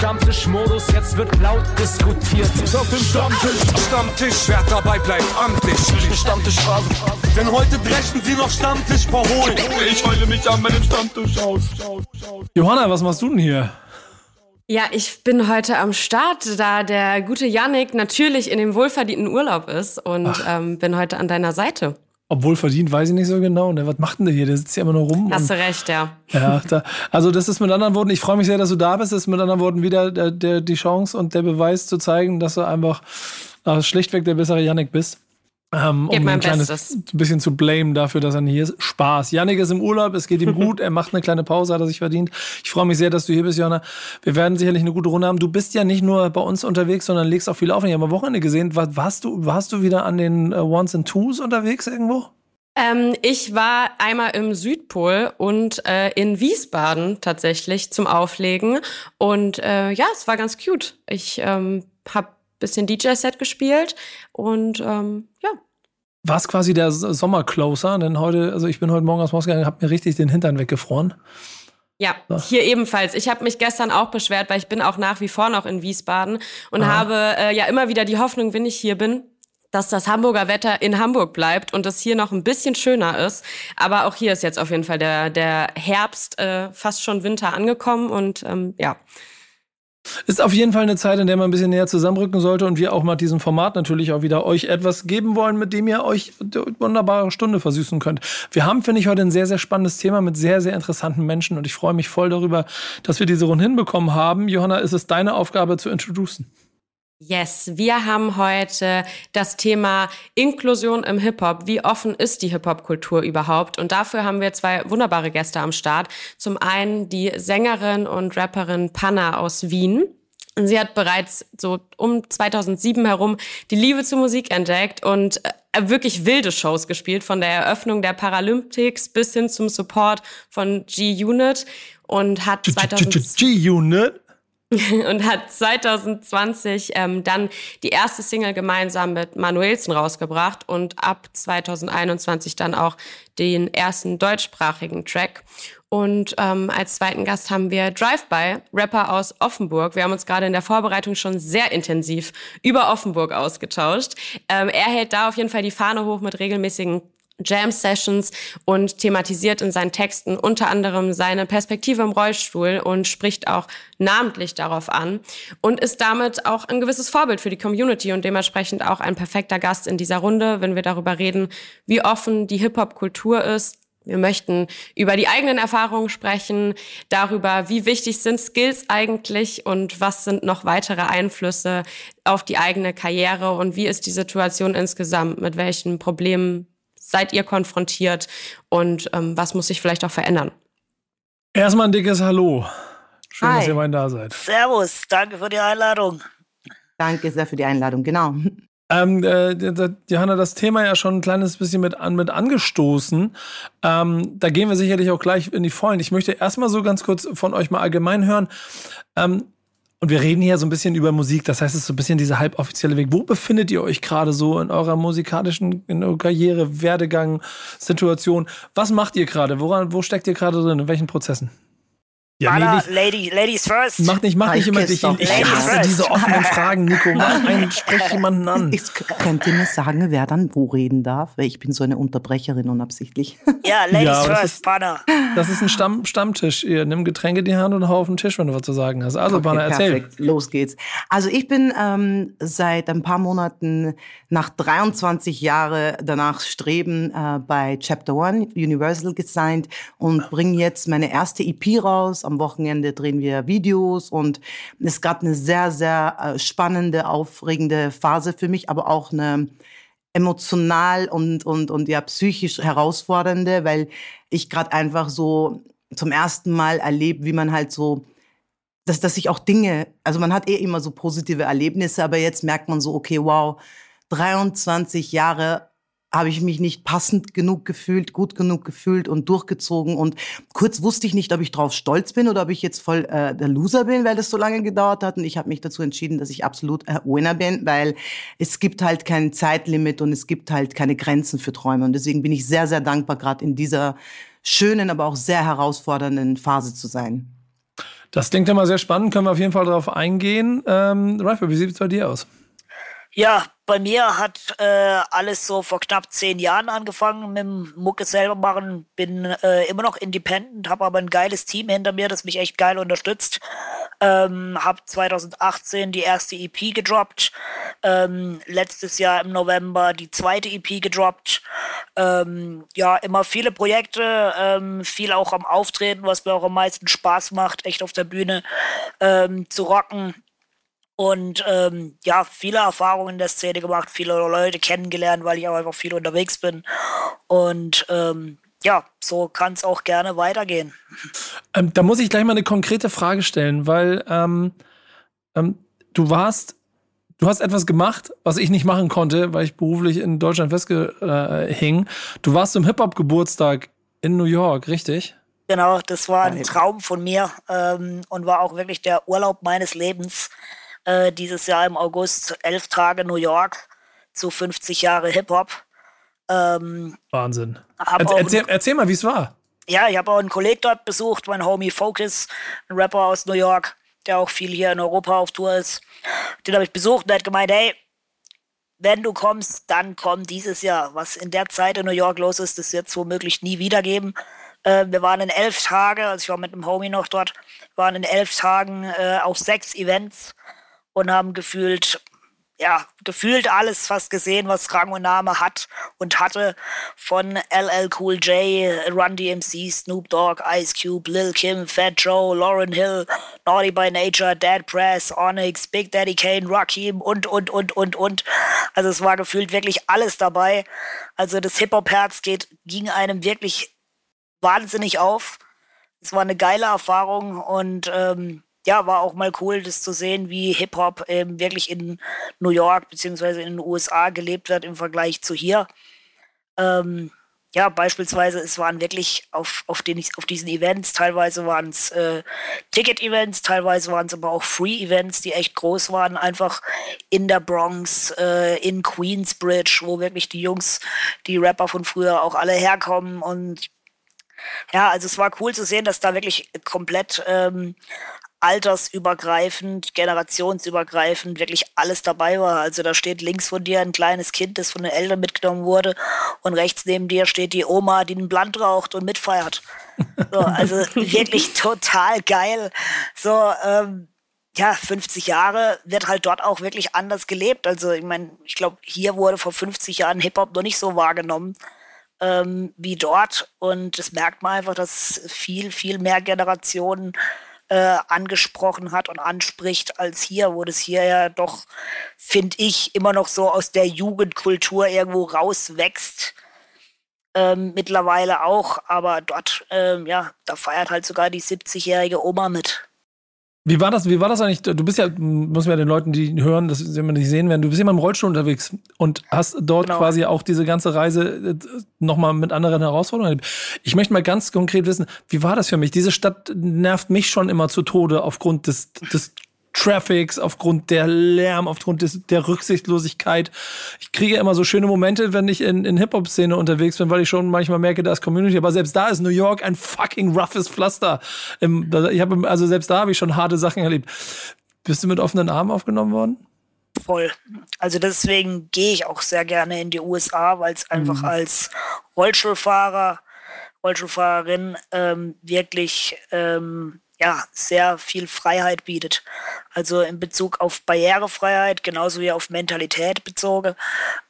Stammtischmodus, jetzt wird laut diskutiert. Auf dem Stammtisch, Stammtisch, wer dabei bleibt, amtlich. Stammtisch Denn heute dreschen sie noch Stammtisch verholen. Ich heule mich an meinem Stammtisch aus. Johanna, was machst du denn hier? Ja, ich bin heute am Start, da der gute Yannick natürlich in dem wohlverdienten Urlaub ist und ähm, bin heute an deiner Seite. Obwohl verdient, weiß ich nicht so genau. Ne, was macht denn der hier? Der sitzt ja immer nur rum. Hast du recht, ja. Ja, da, also das ist mit anderen Worten, ich freue mich sehr, dass du da bist. Das ist mit anderen Worten wieder der, der, die Chance und der Beweis zu zeigen, dass du einfach äh, schlichtweg der bessere Yannick bist. Ähm, um ein kleines Bestes. bisschen zu blame dafür, dass er nicht hier ist. Spaß. Yannick ist im Urlaub, es geht ihm gut, er macht eine kleine Pause, hat er sich verdient. Ich freue mich sehr, dass du hier bist, Johanna. Wir werden sicherlich eine gute Runde haben. Du bist ja nicht nur bei uns unterwegs, sondern legst auch viel auf. Ich habe am Wochenende gesehen, warst du, warst du wieder an den Ones and Twos unterwegs irgendwo? Ähm, ich war einmal im Südpol und äh, in Wiesbaden tatsächlich zum Auflegen. Und äh, ja, es war ganz cute. Ich ähm, habe bisschen DJ-Set gespielt und ähm, ja. War es quasi der Sommercloser? Denn heute, also ich bin heute Morgen aus Moskau gegangen, habe mir richtig den Hintern weggefroren. Ja, hier ebenfalls. Ich habe mich gestern auch beschwert, weil ich bin auch nach wie vor noch in Wiesbaden und Aha. habe äh, ja immer wieder die Hoffnung, wenn ich hier bin, dass das Hamburger Wetter in Hamburg bleibt und es hier noch ein bisschen schöner ist. Aber auch hier ist jetzt auf jeden Fall der, der Herbst äh, fast schon Winter angekommen und ähm, ja, ist auf jeden Fall eine Zeit, in der man ein bisschen näher zusammenrücken sollte und wir auch mal diesem Format natürlich auch wieder euch etwas geben wollen, mit dem ihr euch wunderbare Stunde versüßen könnt. Wir haben, finde ich, heute ein sehr, sehr spannendes Thema mit sehr, sehr interessanten Menschen und ich freue mich voll darüber, dass wir diese Runde hinbekommen haben. Johanna, ist es deine Aufgabe zu introducen? Yes, wir haben heute das Thema Inklusion im Hip-Hop. Wie offen ist die Hip-Hop-Kultur überhaupt? Und dafür haben wir zwei wunderbare Gäste am Start. Zum einen die Sängerin und Rapperin Panna aus Wien. Sie hat bereits so um 2007 herum die Liebe zur Musik entdeckt und äh, wirklich wilde Shows gespielt, von der Eröffnung der Paralympics bis hin zum Support von G-Unit und hat 2000 G-Unit? und hat 2020 ähm, dann die erste Single gemeinsam mit Manuelsen rausgebracht und ab 2021 dann auch den ersten deutschsprachigen Track. Und ähm, als zweiten Gast haben wir Drive-By, Rapper aus Offenburg. Wir haben uns gerade in der Vorbereitung schon sehr intensiv über Offenburg ausgetauscht. Ähm, er hält da auf jeden Fall die Fahne hoch mit regelmäßigen Jam-Sessions und thematisiert in seinen Texten unter anderem seine Perspektive im Rollstuhl und spricht auch namentlich darauf an und ist damit auch ein gewisses Vorbild für die Community und dementsprechend auch ein perfekter Gast in dieser Runde, wenn wir darüber reden, wie offen die Hip-Hop-Kultur ist. Wir möchten über die eigenen Erfahrungen sprechen, darüber, wie wichtig sind Skills eigentlich und was sind noch weitere Einflüsse auf die eigene Karriere und wie ist die Situation insgesamt, mit welchen Problemen seid ihr konfrontiert und ähm, was muss sich vielleicht auch verändern? Erstmal ein dickes Hallo. Schön, Hi. dass ihr mal da seid. Servus, danke für die Einladung. Danke sehr für die Einladung, genau. Ähm, äh, Johanna, das Thema ja schon ein kleines bisschen mit, an, mit angestoßen. Ähm, da gehen wir sicherlich auch gleich in die Vollen. Ich möchte erstmal so ganz kurz von euch mal allgemein hören. Ähm, und wir reden hier so ein bisschen über Musik, das heißt, es ist so ein bisschen dieser halboffizielle Weg. Wo befindet ihr euch gerade so in eurer musikalischen in eurer Karriere, Werdegang, Situation? Was macht ihr gerade? Woran, wo steckt ihr gerade drin? In welchen Prozessen? Ja, nee, nicht, Lady, Ladies first. Mach nicht, mach nicht immer dich. Ich, ich hasse first. diese offenen Fragen, Nico. Mach einen, sprich jemanden an. Ich, könnt ihr mir sagen, wer dann wo reden darf? Weil ich bin so eine Unterbrecherin unabsichtlich. Ja, Ladies ja, first, Banner. Das ist ein Stamm, Stammtisch. Ihr nimm Getränke in die Hand und hau auf den Tisch, wenn du was zu sagen hast. Also, okay, Banner, erzähl. Perfekt. Los geht's. Also, ich bin ähm, seit ein paar Monaten nach 23 Jahren danach streben äh, bei Chapter One Universal gesigned und bringe jetzt meine erste EP raus am Wochenende drehen wir Videos und es gab eine sehr, sehr äh, spannende, aufregende Phase für mich, aber auch eine emotional und, und, und ja psychisch herausfordernde, weil ich gerade einfach so zum ersten Mal erlebe, wie man halt so dass, dass sich auch Dinge, also man hat eh immer so positive Erlebnisse, aber jetzt merkt man so, okay, wow, 23 Jahre habe ich mich nicht passend genug gefühlt, gut genug gefühlt und durchgezogen. Und kurz wusste ich nicht, ob ich drauf stolz bin oder ob ich jetzt voll äh, der Loser bin, weil das so lange gedauert hat. Und ich habe mich dazu entschieden, dass ich absolut äh, Winner bin, weil es gibt halt kein Zeitlimit und es gibt halt keine Grenzen für Träume. Und deswegen bin ich sehr, sehr dankbar, gerade in dieser schönen, aber auch sehr herausfordernden Phase zu sein. Das klingt immer sehr spannend, können wir auf jeden Fall darauf eingehen. Ähm, Ralph, wie sieht es bei dir aus? Ja, bei mir hat äh, alles so vor knapp zehn Jahren angefangen mit dem Mucke selber machen. Bin äh, immer noch independent, habe aber ein geiles Team hinter mir, das mich echt geil unterstützt. Ähm, hab 2018 die erste EP gedroppt. Ähm, letztes Jahr im November die zweite EP gedroppt. Ähm, ja, immer viele Projekte, ähm, viel auch am Auftreten, was mir auch am meisten Spaß macht, echt auf der Bühne ähm, zu rocken und ähm, ja, viele Erfahrungen in der Szene gemacht, viele Leute kennengelernt, weil ich auch einfach viel unterwegs bin. Und ähm, ja, so kann es auch gerne weitergehen. Ähm, da muss ich gleich mal eine konkrete Frage stellen, weil ähm, ähm, du warst, du hast etwas gemacht, was ich nicht machen konnte, weil ich beruflich in Deutschland festgehing. Du warst zum Hip-Hop-Geburtstag in New York, richtig? Genau, das war ein Traum von mir ähm, und war auch wirklich der Urlaub meines Lebens äh, dieses Jahr im August elf Tage New York zu 50 Jahre Hip-Hop. Ähm, Wahnsinn. Er, erzähl, erzähl, mal, wie es war. Ja, ich habe auch einen Kollegen dort besucht, mein Homie Focus, ein Rapper aus New York, der auch viel hier in Europa auf Tour ist. Den habe ich besucht und der hat gemeint, hey, wenn du kommst, dann komm dieses Jahr. Was in der Zeit in New York los ist, das wird es womöglich nie wieder geben. Äh, wir waren in elf Tagen, also ich war mit einem Homie noch dort, waren in elf Tagen äh, auf sechs Events und haben gefühlt, ja, gefühlt alles fast gesehen, was Rang und Name hat und hatte. Von LL Cool J, Run DMC, Snoop Dogg, Ice Cube, Lil Kim, Fat Joe, Lauren Hill, Naughty by Nature, Dead Press, Onyx, Big Daddy Kane, Rakim und, und, und, und, und. Also es war gefühlt wirklich alles dabei. Also das Hip-Hop-Herz ging einem wirklich wahnsinnig auf. Es war eine geile Erfahrung und ähm, ja, war auch mal cool, das zu sehen, wie Hip-Hop ähm, wirklich in New York beziehungsweise in den USA gelebt wird im Vergleich zu hier. Ähm, ja, beispielsweise, es waren wirklich auf, auf, den, auf diesen Events, teilweise waren es äh, Ticket-Events, teilweise waren es aber auch Free-Events, die echt groß waren, einfach in der Bronx, äh, in Queensbridge, wo wirklich die Jungs, die Rapper von früher auch alle herkommen und ja, also es war cool zu sehen, dass da wirklich komplett ähm, altersübergreifend, generationsübergreifend wirklich alles dabei war. Also da steht links von dir ein kleines Kind, das von den Eltern mitgenommen wurde und rechts neben dir steht die Oma, die einen Blunt raucht und mitfeiert. So, also wirklich total geil. So, ähm, ja, 50 Jahre wird halt dort auch wirklich anders gelebt. Also ich meine, ich glaube, hier wurde vor 50 Jahren Hip-Hop noch nicht so wahrgenommen ähm, wie dort. Und das merkt man einfach, dass viel, viel mehr Generationen äh, angesprochen hat und anspricht, als hier, wo das hier ja doch, finde ich, immer noch so aus der Jugendkultur irgendwo rauswächst. Ähm, mittlerweile auch, aber dort, ähm, ja, da feiert halt sogar die 70-jährige Oma mit. Wie war das, wie war das eigentlich? Du bist ja, muss man ja den Leuten, die hören, das sie nicht sehen werden, du bist immer im Rollstuhl unterwegs und hast dort genau. quasi auch diese ganze Reise äh, nochmal mit anderen Herausforderungen. Ich möchte mal ganz konkret wissen, wie war das für mich? Diese Stadt nervt mich schon immer zu Tode aufgrund des, des Traffics, aufgrund der Lärm, aufgrund des, der Rücksichtslosigkeit. Ich kriege immer so schöne Momente, wenn ich in, in Hip-Hop-Szene unterwegs bin, weil ich schon manchmal merke, da ist Community. Aber selbst da ist New York ein fucking roughes Pflaster. Ich habe, also selbst da habe ich schon harte Sachen erlebt. Bist du mit offenen Armen aufgenommen worden? Voll. Also deswegen gehe ich auch sehr gerne in die USA, weil es einfach mhm. als Rollstuhlfahrer, Rollstuhlfahrerin ähm, wirklich ähm, ja, sehr viel Freiheit bietet. Also in Bezug auf Barrierefreiheit, genauso wie auf Mentalität bezogen.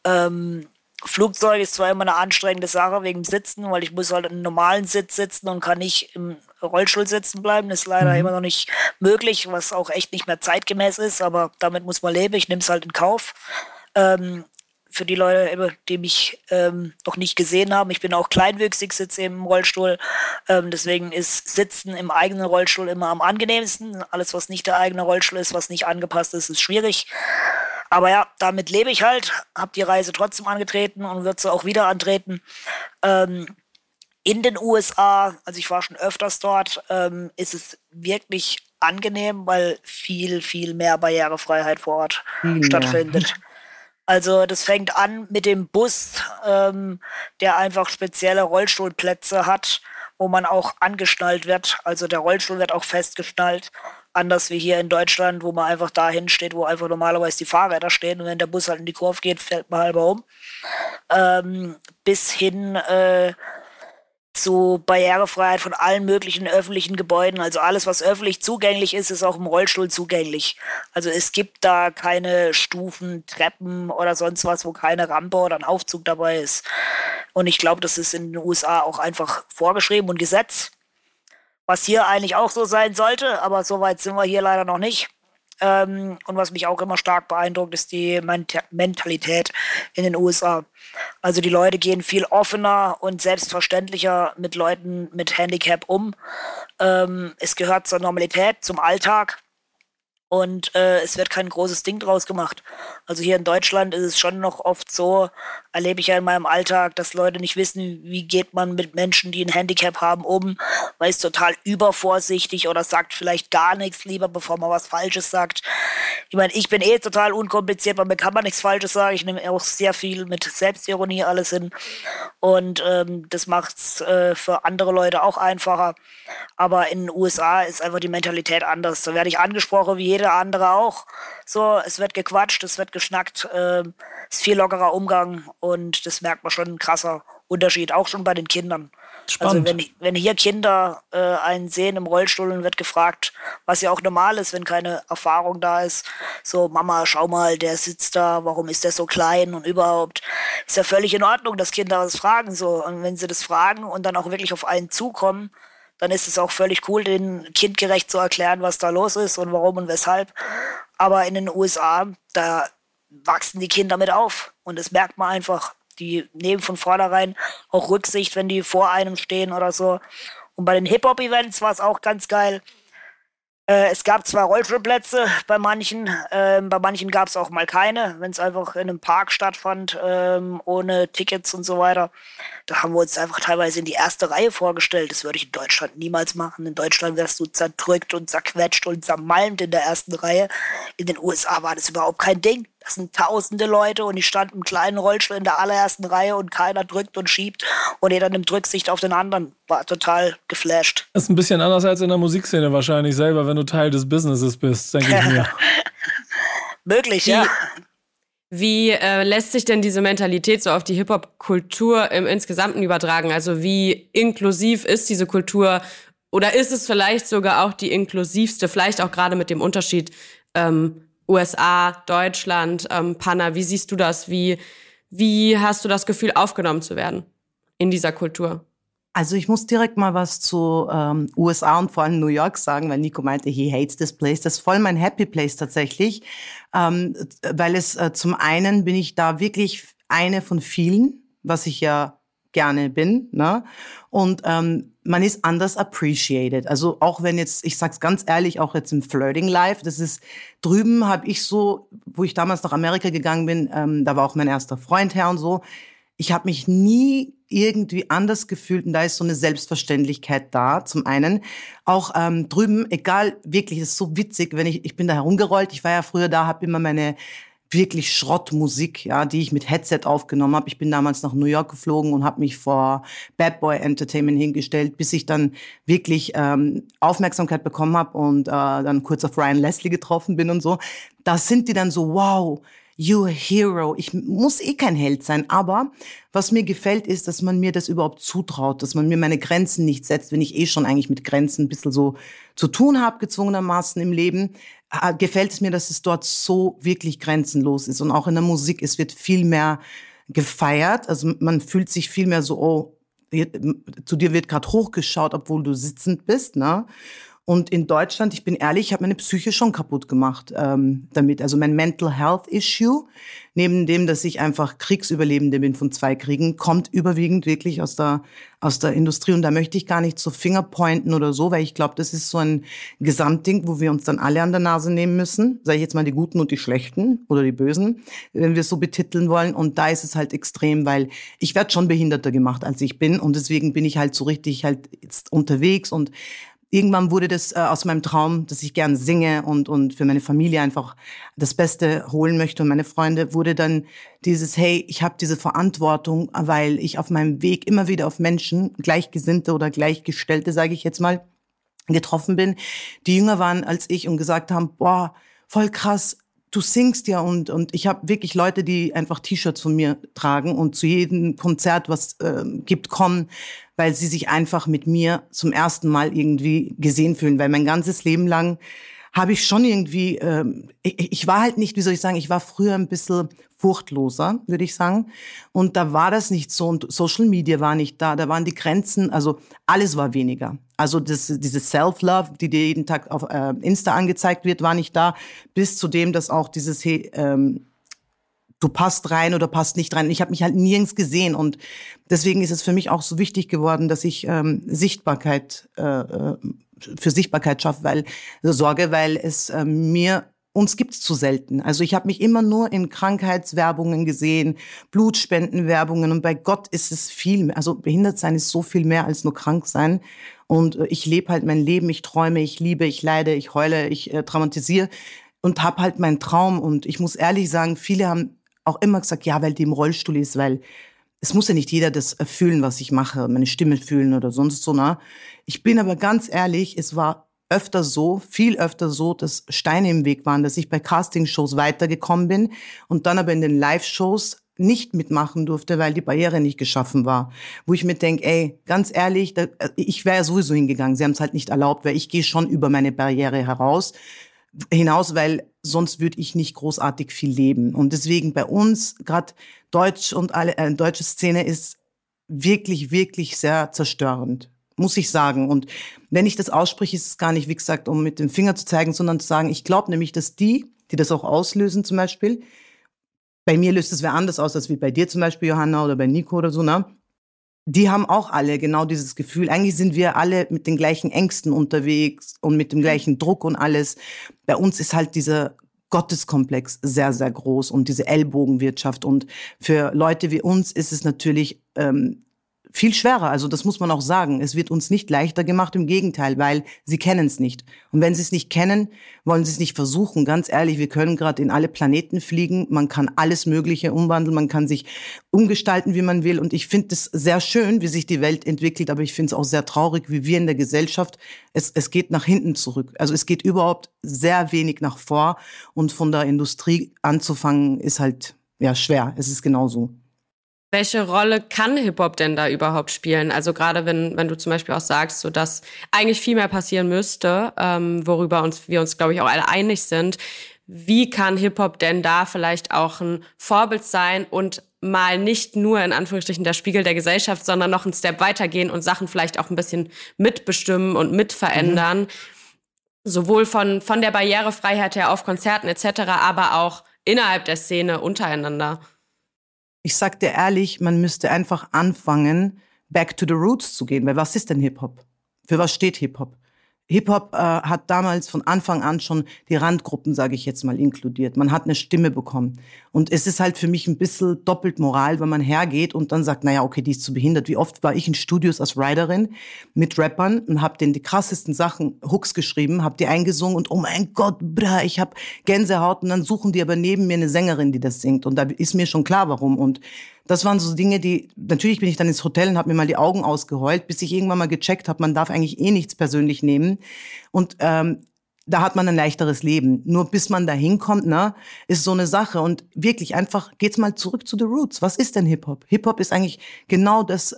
Ähm, Flugzeug ist zwar immer eine anstrengende Sache wegen Sitzen, weil ich muss halt im normalen Sitz sitzen und kann nicht im Rollstuhl sitzen bleiben. Das ist leider mhm. immer noch nicht möglich, was auch echt nicht mehr zeitgemäß ist, aber damit muss man leben. Ich nehme es halt in Kauf. Ähm, für die Leute, die mich ähm, noch nicht gesehen haben, ich bin auch kleinwüchsig, sitze im Rollstuhl. Ähm, deswegen ist Sitzen im eigenen Rollstuhl immer am angenehmsten. Alles, was nicht der eigene Rollstuhl ist, was nicht angepasst ist, ist schwierig. Aber ja, damit lebe ich halt, habe die Reise trotzdem angetreten und wird sie auch wieder antreten. Ähm, in den USA, also ich war schon öfters dort, ähm, ist es wirklich angenehm, weil viel, viel mehr Barrierefreiheit vor Ort ja. stattfindet. Also das fängt an mit dem Bus, ähm, der einfach spezielle Rollstuhlplätze hat, wo man auch angeschnallt wird. Also der Rollstuhl wird auch festgeschnallt. Anders wie hier in Deutschland, wo man einfach dahin steht, wo einfach normalerweise die Fahrräder stehen und wenn der Bus halt in die Kurve geht, fällt man halber um. Ähm, bis hin äh, zu Barrierefreiheit von allen möglichen öffentlichen Gebäuden. Also alles, was öffentlich zugänglich ist, ist auch im Rollstuhl zugänglich. Also es gibt da keine Stufen, Treppen oder sonst was, wo keine Rampe oder ein Aufzug dabei ist. Und ich glaube, das ist in den USA auch einfach vorgeschrieben und Gesetz was hier eigentlich auch so sein sollte, aber so weit sind wir hier leider noch nicht. Ähm, und was mich auch immer stark beeindruckt, ist die Mentalität in den USA. Also die Leute gehen viel offener und selbstverständlicher mit Leuten mit Handicap um. Ähm, es gehört zur Normalität, zum Alltag. Und äh, es wird kein großes Ding draus gemacht. Also hier in Deutschland ist es schon noch oft so, erlebe ich ja in meinem Alltag, dass Leute nicht wissen, wie geht man mit Menschen, die ein Handicap haben, um, weil es total übervorsichtig oder sagt vielleicht gar nichts lieber, bevor man was Falsches sagt. Ich meine, ich bin eh total unkompliziert, weil mir kann man nichts Falsches sagen. Ich nehme auch sehr viel mit Selbstironie alles hin. Und ähm, das macht es äh, für andere Leute auch einfacher. Aber in den USA ist einfach die Mentalität anders. Da werde ich angesprochen wie jeder andere auch. So, es wird gequatscht, es wird geschnackt, äh, ist viel lockerer Umgang und das merkt man schon ein krasser Unterschied, auch schon bei den Kindern. Also Spannend. Also wenn, wenn hier Kinder äh, einen sehen im Rollstuhl und wird gefragt, was ja auch normal ist, wenn keine Erfahrung da ist, so Mama, schau mal, der sitzt da, warum ist der so klein und überhaupt, ist ja völlig in Ordnung, dass Kinder das fragen so und wenn sie das fragen und dann auch wirklich auf einen zukommen, dann ist es auch völlig cool, den kindgerecht zu erklären, was da los ist und warum und weshalb. Aber in den USA, da wachsen die Kinder mit auf und das merkt man einfach. Die nehmen von vornherein auch Rücksicht, wenn die vor einem stehen oder so. Und bei den Hip-Hop-Events war es auch ganz geil. Äh, es gab zwar Rollstuhlplätze bei manchen, äh, bei manchen gab es auch mal keine, wenn es einfach in einem Park stattfand, äh, ohne Tickets und so weiter. Da haben wir uns einfach teilweise in die erste Reihe vorgestellt. Das würde ich in Deutschland niemals machen. In Deutschland wärst du zerdrückt und zerquetscht und zermalmt in der ersten Reihe. In den USA war das überhaupt kein Ding. Das sind tausende Leute und ich stand im kleinen Rollstuhl in der allerersten Reihe und keiner drückt und schiebt und jeder nimmt Rücksicht auf den anderen. War total geflasht. Das ist ein bisschen anders als in der Musikszene wahrscheinlich selber, wenn du Teil des Businesses bist, denke ich mir. Möglich, ja. Wie äh, lässt sich denn diese Mentalität so auf die Hip-Hop-Kultur im Insgesamten übertragen? Also wie inklusiv ist diese Kultur oder ist es vielleicht sogar auch die inklusivste, vielleicht auch gerade mit dem Unterschied ähm, USA, Deutschland, ähm, Panna, wie siehst du das? Wie, wie hast du das Gefühl, aufgenommen zu werden in dieser Kultur? Also ich muss direkt mal was zu ähm, USA und vor allem New York sagen, weil Nico meinte, he hates this place. Das ist voll mein Happy Place tatsächlich, ähm, weil es äh, zum einen bin ich da wirklich eine von vielen, was ich ja gerne bin. Ne? Und ähm, man ist anders appreciated. Also auch wenn jetzt, ich sag's ganz ehrlich, auch jetzt im Flirting Life, das ist drüben habe ich so, wo ich damals nach Amerika gegangen bin, ähm, da war auch mein erster Freund her und so. Ich habe mich nie irgendwie anders gefühlt und da ist so eine Selbstverständlichkeit da. Zum einen auch ähm, drüben, egal wirklich, ist so witzig, wenn ich ich bin da herumgerollt. Ich war ja früher da, habe immer meine wirklich Schrottmusik, ja, die ich mit Headset aufgenommen habe. Ich bin damals nach New York geflogen und habe mich vor Bad Boy Entertainment hingestellt, bis ich dann wirklich ähm, Aufmerksamkeit bekommen habe und äh, dann kurz auf Ryan Leslie getroffen bin und so. Da sind die dann so, wow, you a hero. Ich muss eh kein Held sein, aber was mir gefällt, ist, dass man mir das überhaupt zutraut, dass man mir meine Grenzen nicht setzt, wenn ich eh schon eigentlich mit Grenzen ein bisschen so zu tun habe, gezwungenermaßen im Leben. Äh, gefällt es mir, dass es dort so wirklich grenzenlos ist. Und auch in der Musik, es wird viel mehr gefeiert. Also man fühlt sich viel mehr so, oh, zu dir wird gerade hochgeschaut, obwohl du sitzend bist. Ne? Und in Deutschland, ich bin ehrlich, ich habe meine Psyche schon kaputt gemacht ähm, damit. Also mein Mental Health Issue, neben dem, dass ich einfach Kriegsüberlebende bin von zwei Kriegen, kommt überwiegend wirklich aus der aus der Industrie. Und da möchte ich gar nicht so Fingerpointen oder so, weil ich glaube, das ist so ein Gesamtding, wo wir uns dann alle an der Nase nehmen müssen. Sage ich jetzt mal die Guten und die Schlechten oder die Bösen, wenn wir es so betiteln wollen. Und da ist es halt extrem, weil ich werde schon behinderter gemacht, als ich bin. Und deswegen bin ich halt so richtig halt jetzt unterwegs und irgendwann wurde das äh, aus meinem Traum, dass ich gern singe und, und für meine Familie einfach das Beste holen möchte. Und meine Freunde, wurde dann dieses, hey, ich habe diese Verantwortung, weil ich auf meinem Weg immer wieder auf Menschen, Gleichgesinnte oder Gleichgestellte, sage ich jetzt mal, getroffen bin, die jünger waren als ich und gesagt haben, boah, voll krass, du singst ja und, und ich habe wirklich Leute, die einfach T-Shirts von mir tragen und zu jedem Konzert, was äh, gibt, kommen, weil sie sich einfach mit mir zum ersten Mal irgendwie gesehen fühlen, weil mein ganzes Leben lang habe ich schon irgendwie, ähm, ich, ich war halt nicht, wie soll ich sagen, ich war früher ein bisschen furchtloser, würde ich sagen. Und da war das nicht so und Social Media war nicht da, da waren die Grenzen, also alles war weniger. Also das, diese Self-Love, die dir jeden Tag auf äh, Insta angezeigt wird, war nicht da, bis zu dem, dass auch dieses, hey, ähm, du passt rein oder passt nicht rein. Ich habe mich halt nirgends gesehen und deswegen ist es für mich auch so wichtig geworden, dass ich ähm, Sichtbarkeit äh, äh für Sichtbarkeit schaffe, weil sorge, weil es äh, mir uns gibt's zu selten. Also ich habe mich immer nur in Krankheitswerbungen gesehen, Blutspendenwerbungen und bei Gott ist es viel mehr. Also behindert sein ist so viel mehr als nur krank sein. Und äh, ich lebe halt mein Leben, ich träume, ich liebe, ich leide, ich heule, ich äh, traumatisiere und habe halt meinen Traum. Und ich muss ehrlich sagen, viele haben auch immer gesagt, ja, weil die im Rollstuhl ist, weil es muss ja nicht jeder das fühlen, was ich mache, meine Stimme fühlen oder sonst so. Na. Ich bin aber ganz ehrlich, es war öfter so, viel öfter so, dass Steine im Weg waren, dass ich bei Castingshows weitergekommen bin und dann aber in den Live-Shows nicht mitmachen durfte, weil die Barriere nicht geschaffen war. Wo ich mir denke, ey, ganz ehrlich, da, ich wäre ja sowieso hingegangen. Sie haben es halt nicht erlaubt, weil ich gehe schon über meine Barriere heraus hinaus, weil sonst würde ich nicht großartig viel leben. Und deswegen bei uns, gerade Deutsch und alle, äh, deutsche Szene ist wirklich, wirklich sehr zerstörend, muss ich sagen. Und wenn ich das ausspreche, ist es gar nicht, wie gesagt, um mit dem Finger zu zeigen, sondern zu sagen, ich glaube nämlich, dass die, die das auch auslösen zum Beispiel, bei mir löst es wer anders aus, als wie bei dir zum Beispiel, Johanna, oder bei Nico oder so, ne? die haben auch alle genau dieses Gefühl. Eigentlich sind wir alle mit den gleichen Ängsten unterwegs und mit dem gleichen Druck und alles. Bei uns ist halt dieser Gotteskomplex sehr, sehr groß und diese Ellbogenwirtschaft. Und für Leute wie uns ist es natürlich ähm, viel schwerer. Also das muss man auch sagen. Es wird uns nicht leichter gemacht, im Gegenteil, weil sie kennen es nicht. Und wenn sie es nicht kennen, wollen sie es nicht versuchen. Ganz ehrlich, wir können gerade in alle Planeten fliegen. Man kann alles Mögliche umwandeln. Man kann sich umgestalten, wie man will. Und ich finde es sehr schön, wie sich die Welt entwickelt. Aber ich finde es auch sehr traurig, wie wir in der Gesellschaft, es, es geht nach hinten zurück. Also es geht überhaupt sehr wenig nach vor. Und von der Industrie anzufangen, ist halt, ja, schwer. Es ist genauso. Welche Rolle kann Hip-Hop denn da überhaupt spielen? Also gerade wenn, wenn du zum Beispiel auch sagst, so dass eigentlich viel mehr passieren müsste, ähm, worüber uns, wir uns, glaube ich, auch alle einig sind. Wie kann Hip-Hop denn da vielleicht auch ein Vorbild sein und mal nicht nur in Anführungsstrichen der Spiegel der Gesellschaft, sondern noch einen Step weitergehen und Sachen vielleicht auch ein bisschen mitbestimmen und mitverändern? Mhm. Sowohl von, von der Barrierefreiheit her auf Konzerten etc., aber auch innerhalb der Szene untereinander ich sag dir ehrlich, man müsste einfach anfangen, back to the roots zu gehen. Weil was ist denn Hip-Hop? Für was steht Hip-Hop? Hip-Hop äh, hat damals von Anfang an schon die Randgruppen, sage ich jetzt mal, inkludiert. Man hat eine Stimme bekommen. Und es ist halt für mich ein bisschen doppelt Moral, wenn man hergeht und dann sagt, naja, okay, die ist zu behindert. Wie oft war ich in Studios als Writerin mit Rappern und habe denen die krassesten Sachen, Hooks geschrieben, habe die eingesungen und oh mein Gott, bra, ich habe Gänsehaut und dann suchen die aber neben mir eine Sängerin, die das singt. Und da ist mir schon klar, warum. Und das waren so Dinge, die, natürlich bin ich dann ins Hotel und habe mir mal die Augen ausgeheult, bis ich irgendwann mal gecheckt habe, man darf eigentlich eh nichts persönlich nehmen. Und ähm, da hat man ein leichteres Leben. Nur bis man da hinkommt, ne, ist so eine Sache. Und wirklich einfach, geht's mal zurück zu the roots. Was ist denn Hip-Hop? Hip-Hop ist eigentlich genau das,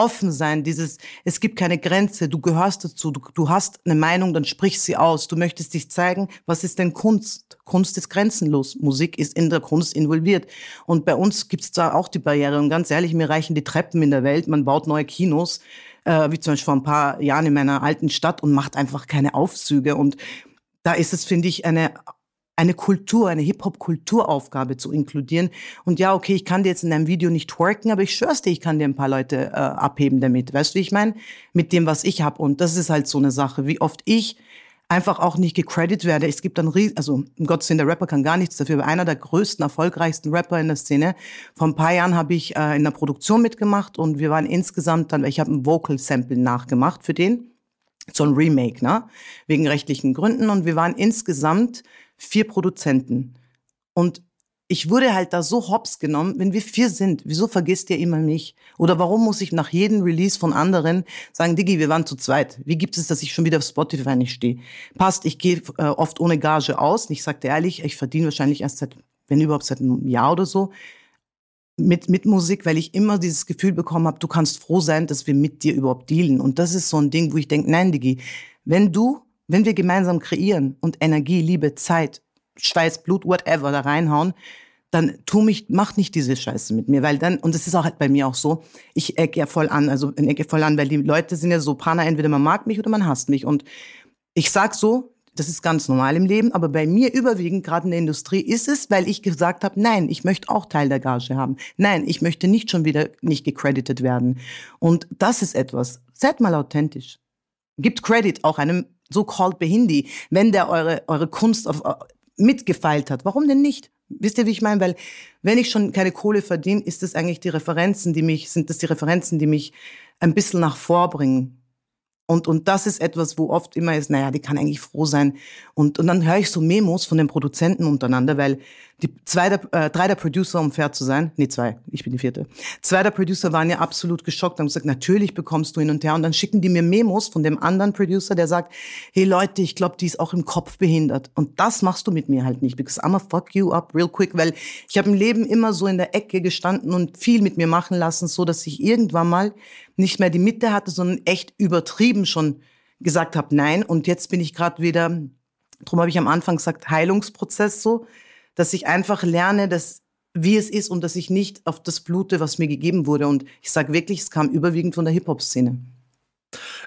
offen sein, dieses, es gibt keine Grenze, du gehörst dazu, du, du hast eine Meinung, dann sprich sie aus, du möchtest dich zeigen, was ist denn Kunst? Kunst ist grenzenlos, Musik ist in der Kunst involviert. Und bei uns gibt's da auch die Barriere. Und ganz ehrlich, mir reichen die Treppen in der Welt, man baut neue Kinos, äh, wie zum Beispiel vor ein paar Jahren in meiner alten Stadt und macht einfach keine Aufzüge. Und da ist es, finde ich, eine eine Kultur, eine Hip-Hop-Kulturaufgabe zu inkludieren. Und ja, okay, ich kann dir jetzt in deinem Video nicht twerken, aber ich schwör's dir, ich kann dir ein paar Leute äh, abheben damit. Weißt du, wie ich meine? Mit dem, was ich habe. Und das ist halt so eine Sache, wie oft ich einfach auch nicht gecredit werde. Es gibt dann, also um Gottes Willen, der Rapper kann gar nichts dafür, aber einer der größten, erfolgreichsten Rapper in der Szene. Vor ein paar Jahren habe ich äh, in der Produktion mitgemacht und wir waren insgesamt dann, ich habe ein Vocal Sample nachgemacht für den so ein Remake, ne? Wegen rechtlichen Gründen. Und wir waren insgesamt vier Produzenten. Und ich wurde halt da so hops genommen, wenn wir vier sind, wieso vergisst ihr immer mich? Oder warum muss ich nach jedem Release von anderen sagen, Diggi, wir waren zu zweit. Wie gibt es, dass ich schon wieder auf Spotify nicht stehe? Passt, ich gehe äh, oft ohne Gage aus. Ich sagte ehrlich, ich verdiene wahrscheinlich erst seit, wenn überhaupt seit einem Jahr oder so mit, mit Musik, weil ich immer dieses Gefühl bekommen habe, du kannst froh sein, dass wir mit dir überhaupt dealen. Und das ist so ein Ding, wo ich denke, nein, Diggi, wenn du, wenn wir gemeinsam kreieren und Energie, Liebe, Zeit, Schweiß, Blut, whatever da reinhauen, dann tu mich, mach nicht diese Scheiße mit mir, weil dann, und das ist auch halt bei mir auch so, ich ecke ja voll an, also ecke voll an, weil die Leute sind ja so Pana, entweder man mag mich oder man hasst mich. Und ich sag so, das ist ganz normal im Leben, aber bei mir überwiegend, gerade in der Industrie, ist es, weil ich gesagt habe, nein, ich möchte auch Teil der Gage haben. Nein, ich möchte nicht schon wieder nicht gecredited werden. Und das ist etwas. Seid mal authentisch. Gibt Credit auch einem so-called Behindi, wenn der eure, eure Kunst auf, mitgefeilt hat. Warum denn nicht? Wisst ihr, wie ich meine? Weil wenn ich schon keine Kohle verdiene, ist das eigentlich die Referenzen, die mich, sind das die Referenzen, die mich ein bisschen nach vorbringen. Und, und das ist etwas, wo oft immer ist, naja, die kann eigentlich froh sein. Und, und dann höre ich so Memos von den Produzenten untereinander, weil die zwei der, äh, drei der Producer, um fair zu sein, nee, zwei, ich bin die vierte, zwei der Producer waren ja absolut geschockt und haben gesagt, natürlich bekommst du hin und her. Und dann schicken die mir Memos von dem anderen Producer, der sagt, hey Leute, ich glaube, die ist auch im Kopf behindert. Und das machst du mit mir halt nicht, because I'm a fuck you up real quick, weil ich habe im Leben immer so in der Ecke gestanden und viel mit mir machen lassen, so dass ich irgendwann mal nicht mehr die Mitte hatte, sondern echt übertrieben schon gesagt habe, nein. Und jetzt bin ich gerade wieder, darum habe ich am Anfang gesagt, Heilungsprozess so, dass ich einfach lerne, dass wie es ist und dass ich nicht auf das blute, was mir gegeben wurde. Und ich sage wirklich, es kam überwiegend von der Hip-Hop-Szene.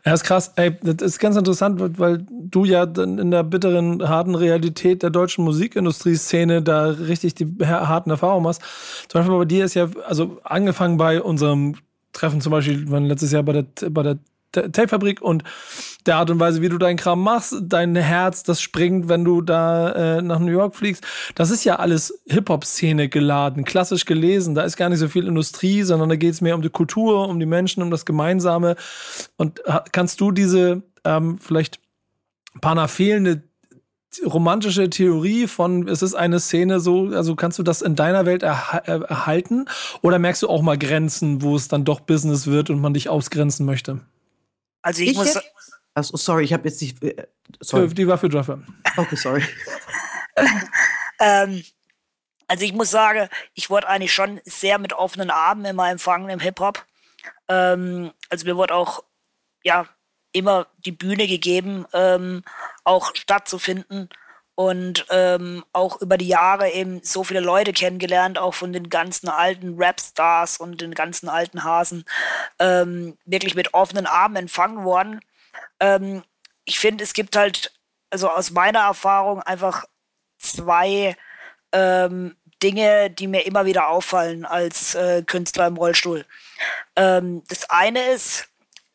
Ja, ist krass. Ey, das ist ganz interessant, weil du ja in der bitteren, harten Realität der deutschen Musikindustrie-Szene da richtig die harten Erfahrungen hast. Zum Beispiel bei dir ist ja, also angefangen bei unserem Treffen zum Beispiel, waren letztes Jahr bei der, bei der Tapefabrik und der Art und Weise, wie du deinen Kram machst, dein Herz, das springt, wenn du da äh, nach New York fliegst. Das ist ja alles Hip-Hop-Szene geladen, klassisch gelesen. Da ist gar nicht so viel Industrie, sondern da geht es mehr um die Kultur, um die Menschen, um das Gemeinsame. Und kannst du diese ähm, vielleicht paar fehlende romantische Theorie von, es ist eine Szene so, also kannst du das in deiner Welt erha erhalten? Oder merkst du auch mal Grenzen, wo es dann doch Business wird und man dich ausgrenzen möchte? Also ich, ich muss. Also, sorry, ich habe jetzt nicht. Äh, sorry. Die war für Jaffa. Okay, sorry. ähm, also ich muss sagen, ich wurde eigentlich schon sehr mit offenen Armen immer empfangen im Hip-Hop. Ähm, also mir wurde auch, ja, immer die Bühne gegeben, ähm, auch stattzufinden und ähm, auch über die Jahre eben so viele Leute kennengelernt, auch von den ganzen alten Rap-Stars und den ganzen alten Hasen, ähm, wirklich mit offenen Armen empfangen worden. Ähm, ich finde, es gibt halt, also aus meiner Erfahrung, einfach zwei ähm, Dinge, die mir immer wieder auffallen als äh, Künstler im Rollstuhl. Ähm, das eine ist,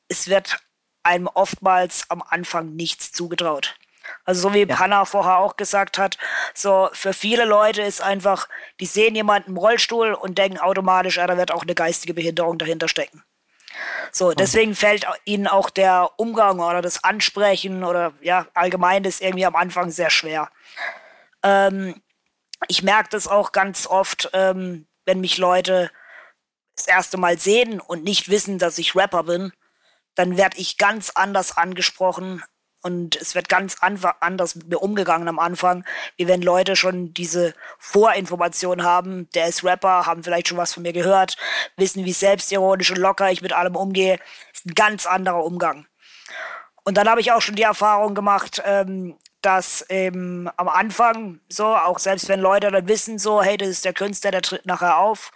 es wird einem oftmals am Anfang nichts zugetraut. Also so wie ja. Panna vorher auch gesagt hat, so für viele Leute ist einfach, die sehen jemanden im Rollstuhl und denken automatisch, ja, da wird auch eine geistige Behinderung dahinter stecken. So, deswegen fällt ihnen auch der Umgang oder das Ansprechen oder ja, allgemein das irgendwie am Anfang sehr schwer. Ähm, ich merke das auch ganz oft, ähm, wenn mich Leute das erste Mal sehen und nicht wissen, dass ich Rapper bin, dann werde ich ganz anders angesprochen, und es wird ganz anders mit mir umgegangen am Anfang, wie wenn Leute schon diese Vorinformation haben, der ist Rapper, haben vielleicht schon was von mir gehört, wissen, wie selbstironisch und locker ich mit allem umgehe. Ist ein ganz anderer Umgang. Und dann habe ich auch schon die Erfahrung gemacht, ähm, dass eben am Anfang so, auch selbst wenn Leute dann wissen, so, hey, das ist der Künstler, der tritt nachher auf,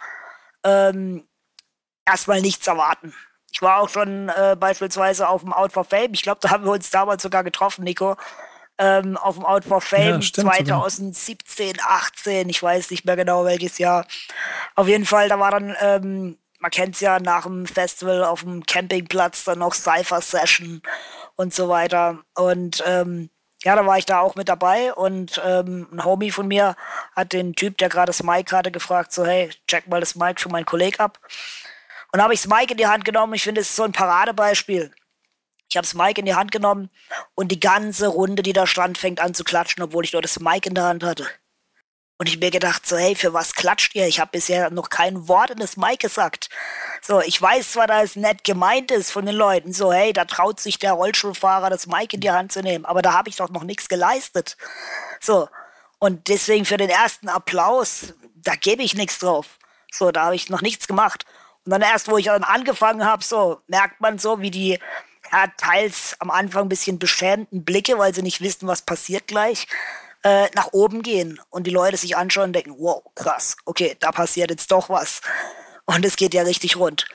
ähm, erstmal nichts erwarten. Ich war auch schon äh, beispielsweise auf dem Out for Fame. Ich glaube, da haben wir uns damals sogar getroffen, Nico. Ähm, auf dem Out for Fame ja, 2017, sogar. 18, ich weiß nicht mehr genau welches Jahr. Auf jeden Fall, da war dann, ähm, man kennt es ja, nach dem Festival auf dem Campingplatz dann noch Cypher Session und so weiter. Und ähm, ja, da war ich da auch mit dabei und ähm, ein Homie von mir hat den Typ, der gerade das Mic hatte, gefragt, so hey, check mal das Mic für meinen Kollegen ab. Und habe ich das Mike in die Hand genommen. Ich finde, es ist so ein Paradebeispiel. Ich habe das Mic in die Hand genommen und die ganze Runde, die da stand, fängt an zu klatschen, obwohl ich nur das Mic in der Hand hatte. Und ich mir gedacht, so, hey, für was klatscht ihr? Ich habe bisher noch kein Wort in das Mic gesagt. So, ich weiß zwar, dass es nett gemeint ist von den Leuten, so, hey, da traut sich der Rollstuhlfahrer, das Mic in die Hand zu nehmen, aber da habe ich doch noch nichts geleistet. So, und deswegen für den ersten Applaus, da gebe ich nichts drauf. So, da habe ich noch nichts gemacht. Und dann erst, wo ich dann angefangen habe, so, merkt man so, wie die ja, teils am Anfang ein bisschen beschämten Blicke, weil sie nicht wissen, was passiert gleich, äh, nach oben gehen und die Leute sich anschauen und denken, wow, krass, okay, da passiert jetzt doch was. Und es geht ja richtig rund.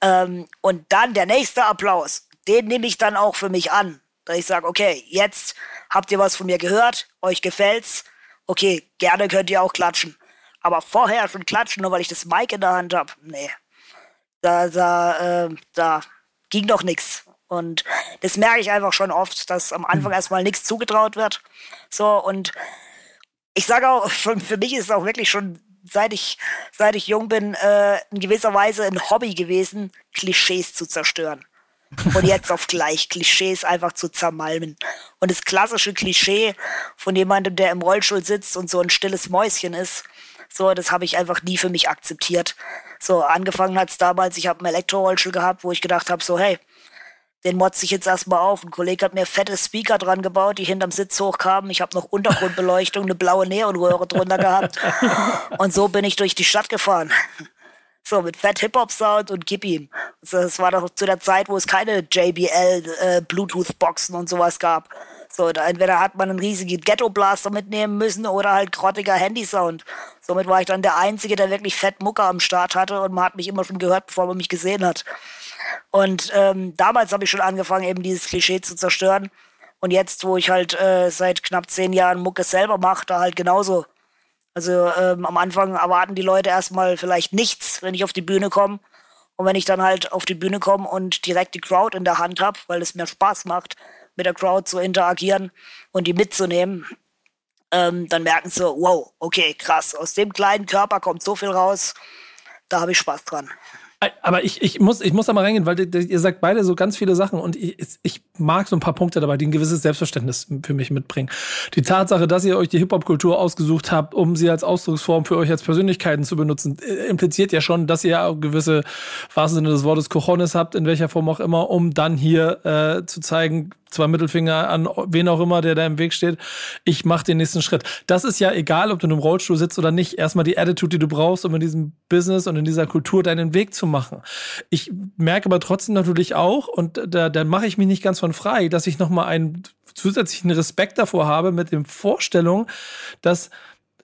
Ähm, und dann der nächste Applaus, den nehme ich dann auch für mich an. Da ich sage, okay, jetzt habt ihr was von mir gehört, euch gefällt's, okay, gerne könnt ihr auch klatschen. Aber vorher schon klatschen, nur weil ich das Mic in der Hand habe, nee. Da, da, äh, da ging doch nichts. Und das merke ich einfach schon oft, dass am Anfang hm. erstmal nichts zugetraut wird. So, und ich sage auch, für, für mich ist es auch wirklich schon, seit ich, seit ich jung bin, äh, in gewisser Weise ein Hobby gewesen, Klischees zu zerstören. Und jetzt auf gleich Klischees einfach zu zermalmen. Und das klassische Klischee von jemandem, der im Rollstuhl sitzt und so ein stilles Mäuschen ist, so, das habe ich einfach nie für mich akzeptiert. So, angefangen hat es damals, ich habe einen Elektrorollstuhl gehabt, wo ich gedacht habe, so, hey, den motze ich jetzt erstmal auf. Ein Kollege hat mir fette Speaker dran gebaut, die hinterm Sitz hochkamen. Ich habe noch Untergrundbeleuchtung, eine blaue Neonröhre drunter gehabt. Und so bin ich durch die Stadt gefahren. So, mit Fett Hip-Hop-Sound und gib ihm. Das war doch zu der Zeit, wo es keine JBL, äh, Bluetooth-Boxen und sowas gab. So, entweder hat man einen riesigen Ghetto-Blaster mitnehmen müssen oder halt grottiger Handy-Sound. Somit war ich dann der Einzige, der wirklich fett Mucke am Start hatte und man hat mich immer schon gehört, bevor man mich gesehen hat. Und ähm, damals habe ich schon angefangen, eben dieses Klischee zu zerstören. Und jetzt, wo ich halt äh, seit knapp zehn Jahren Mucke selber mache, da halt genauso. Also ähm, am Anfang erwarten die Leute erstmal vielleicht nichts, wenn ich auf die Bühne komme. Und wenn ich dann halt auf die Bühne komme und direkt die Crowd in der Hand habe, weil es mir Spaß macht, mit der Crowd zu interagieren und die mitzunehmen, ähm, dann merken sie, wow, okay, krass, aus dem kleinen Körper kommt so viel raus, da habe ich Spaß dran. Aber ich, ich, muss, ich muss da mal reingehen, weil ihr sagt beide so ganz viele Sachen und ich, ich mag so ein paar Punkte dabei, die ein gewisses Selbstverständnis für mich mitbringen. Die Tatsache, dass ihr euch die Hip-Hop-Kultur ausgesucht habt, um sie als Ausdrucksform für euch als Persönlichkeiten zu benutzen, äh, impliziert ja schon, dass ihr auch gewisse, wahrsten Sinne des Wortes, Cojones habt, in welcher Form auch immer, um dann hier äh, zu zeigen, zwei Mittelfinger an wen auch immer, der da im Weg steht. Ich mache den nächsten Schritt. Das ist ja egal, ob du in einem Rollstuhl sitzt oder nicht. Erstmal die Attitude, die du brauchst, um in diesem Business und in dieser Kultur deinen Weg zu machen. Ich merke aber trotzdem natürlich auch, und da, da mache ich mich nicht ganz von frei, dass ich nochmal einen zusätzlichen Respekt davor habe mit den Vorstellungen, dass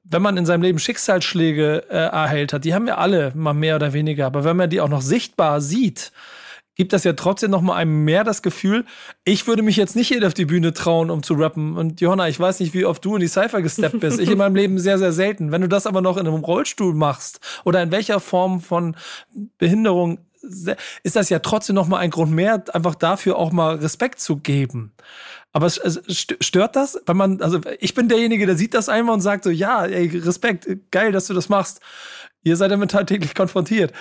wenn man in seinem Leben Schicksalsschläge äh, erhält hat, die haben wir alle mal mehr oder weniger, aber wenn man die auch noch sichtbar sieht, gibt das ja trotzdem noch mal einem mehr das Gefühl, ich würde mich jetzt nicht hier auf die Bühne trauen, um zu rappen. Und Johanna, ich weiß nicht, wie oft du in die Cypher gesteppt bist. Ich in meinem Leben sehr, sehr selten. Wenn du das aber noch in einem Rollstuhl machst oder in welcher Form von Behinderung, ist das ja trotzdem noch mal ein Grund mehr, einfach dafür auch mal Respekt zu geben. Aber stört das, wenn man, also ich bin derjenige, der sieht das einmal und sagt so, ja, ey, Respekt, geil, dass du das machst. Ihr seid damit halt täglich konfrontiert.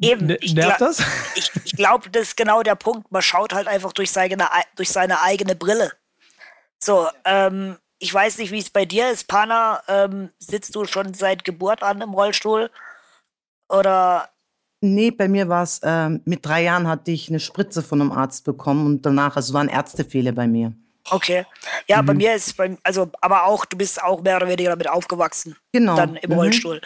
Eben, ich Nervt das? Ich, ich glaube, das ist genau der Punkt. Man schaut halt einfach durch seine, durch seine eigene Brille. So, ähm, ich weiß nicht, wie es bei dir ist, Pana. Ähm, sitzt du schon seit Geburt an im Rollstuhl? Oder? Nee, bei mir war es, ähm, mit drei Jahren hatte ich eine Spritze von einem Arzt bekommen und danach, also waren Ärztefehler bei mir. Okay. Ja, mhm. bei mir ist bei, also, aber auch, du bist auch mehr oder weniger damit aufgewachsen. Genau. Dann im mhm. Rollstuhl.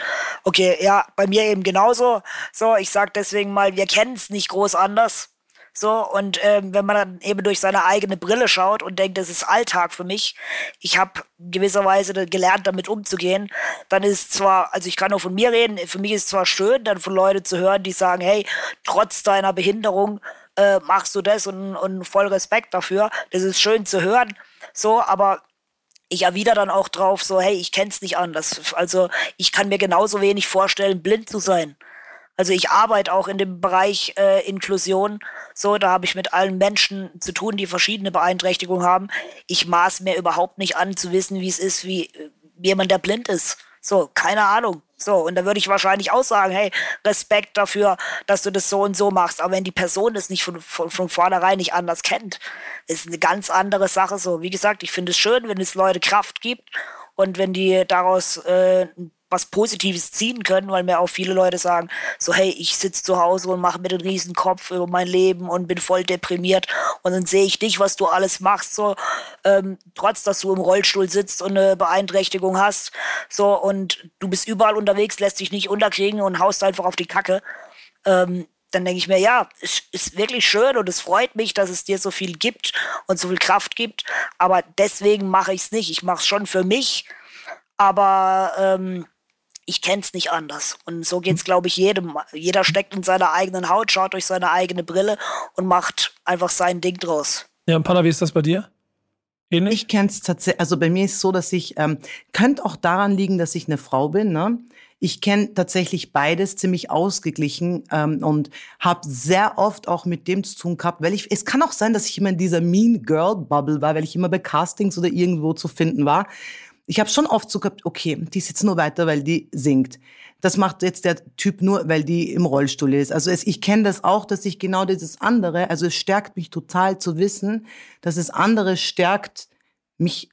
Okay, ja, bei mir eben genauso. So, ich sag deswegen mal, wir kennen es nicht groß anders. So, und ähm, wenn man dann eben durch seine eigene Brille schaut und denkt, das ist Alltag für mich, ich habe gewisserweise gelernt, damit umzugehen, dann ist zwar, also ich kann nur von mir reden, für mich ist es zwar schön, dann von Leuten zu hören, die sagen, hey, trotz deiner Behinderung äh, machst du das und, und voll Respekt dafür. Das ist schön zu hören. So, aber ich erwidere dann auch drauf, so, hey, ich kenn's nicht anders. Also ich kann mir genauso wenig vorstellen, blind zu sein. Also ich arbeite auch in dem Bereich äh, Inklusion. So, da habe ich mit allen Menschen zu tun, die verschiedene Beeinträchtigungen haben. Ich maß mir überhaupt nicht an zu wissen, wie es ist, wie, wie jemand, der blind ist. So, keine Ahnung. So, und da würde ich wahrscheinlich auch sagen, hey, Respekt dafür, dass du das so und so machst. Aber wenn die Person das nicht von, von, von vornherein nicht anders kennt, ist eine ganz andere Sache. So, wie gesagt, ich finde es schön, wenn es Leute Kraft gibt und wenn die daraus äh, was Positives ziehen können, weil mir auch viele Leute sagen, so hey, ich sitze zu Hause und mache mir den riesen Kopf über mein Leben und bin voll deprimiert und dann sehe ich dich, was du alles machst, so ähm, trotz, dass du im Rollstuhl sitzt und eine Beeinträchtigung hast, so und du bist überall unterwegs, lässt dich nicht unterkriegen und haust einfach auf die Kacke. Ähm, dann denke ich mir, ja, es ist wirklich schön und es freut mich, dass es dir so viel gibt und so viel Kraft gibt. Aber deswegen mache ich es nicht. Ich mache es schon für mich. Aber ähm, ich kenne es nicht anders. Und so geht es, glaube ich, jedem. Jeder steckt in seiner eigenen Haut, schaut durch seine eigene Brille und macht einfach sein Ding draus. Ja, und Panna, wie ist das bei dir? Ähnlich? Ich kenne es tatsächlich, also bei mir ist es so, dass ich, ähm, könnte auch daran liegen, dass ich eine Frau bin, ne? Ich kenne tatsächlich beides ziemlich ausgeglichen ähm, und habe sehr oft auch mit dem zu tun gehabt, weil ich, es kann auch sein, dass ich immer in dieser Mean Girl Bubble war, weil ich immer bei Castings oder irgendwo zu finden war ich habe schon oft so gehabt, okay, die sitzt nur weiter, weil die singt. Das macht jetzt der Typ nur, weil die im Rollstuhl ist. Also es, ich kenne das auch, dass ich genau dieses andere, also es stärkt mich total zu wissen, dass es andere stärkt, mich,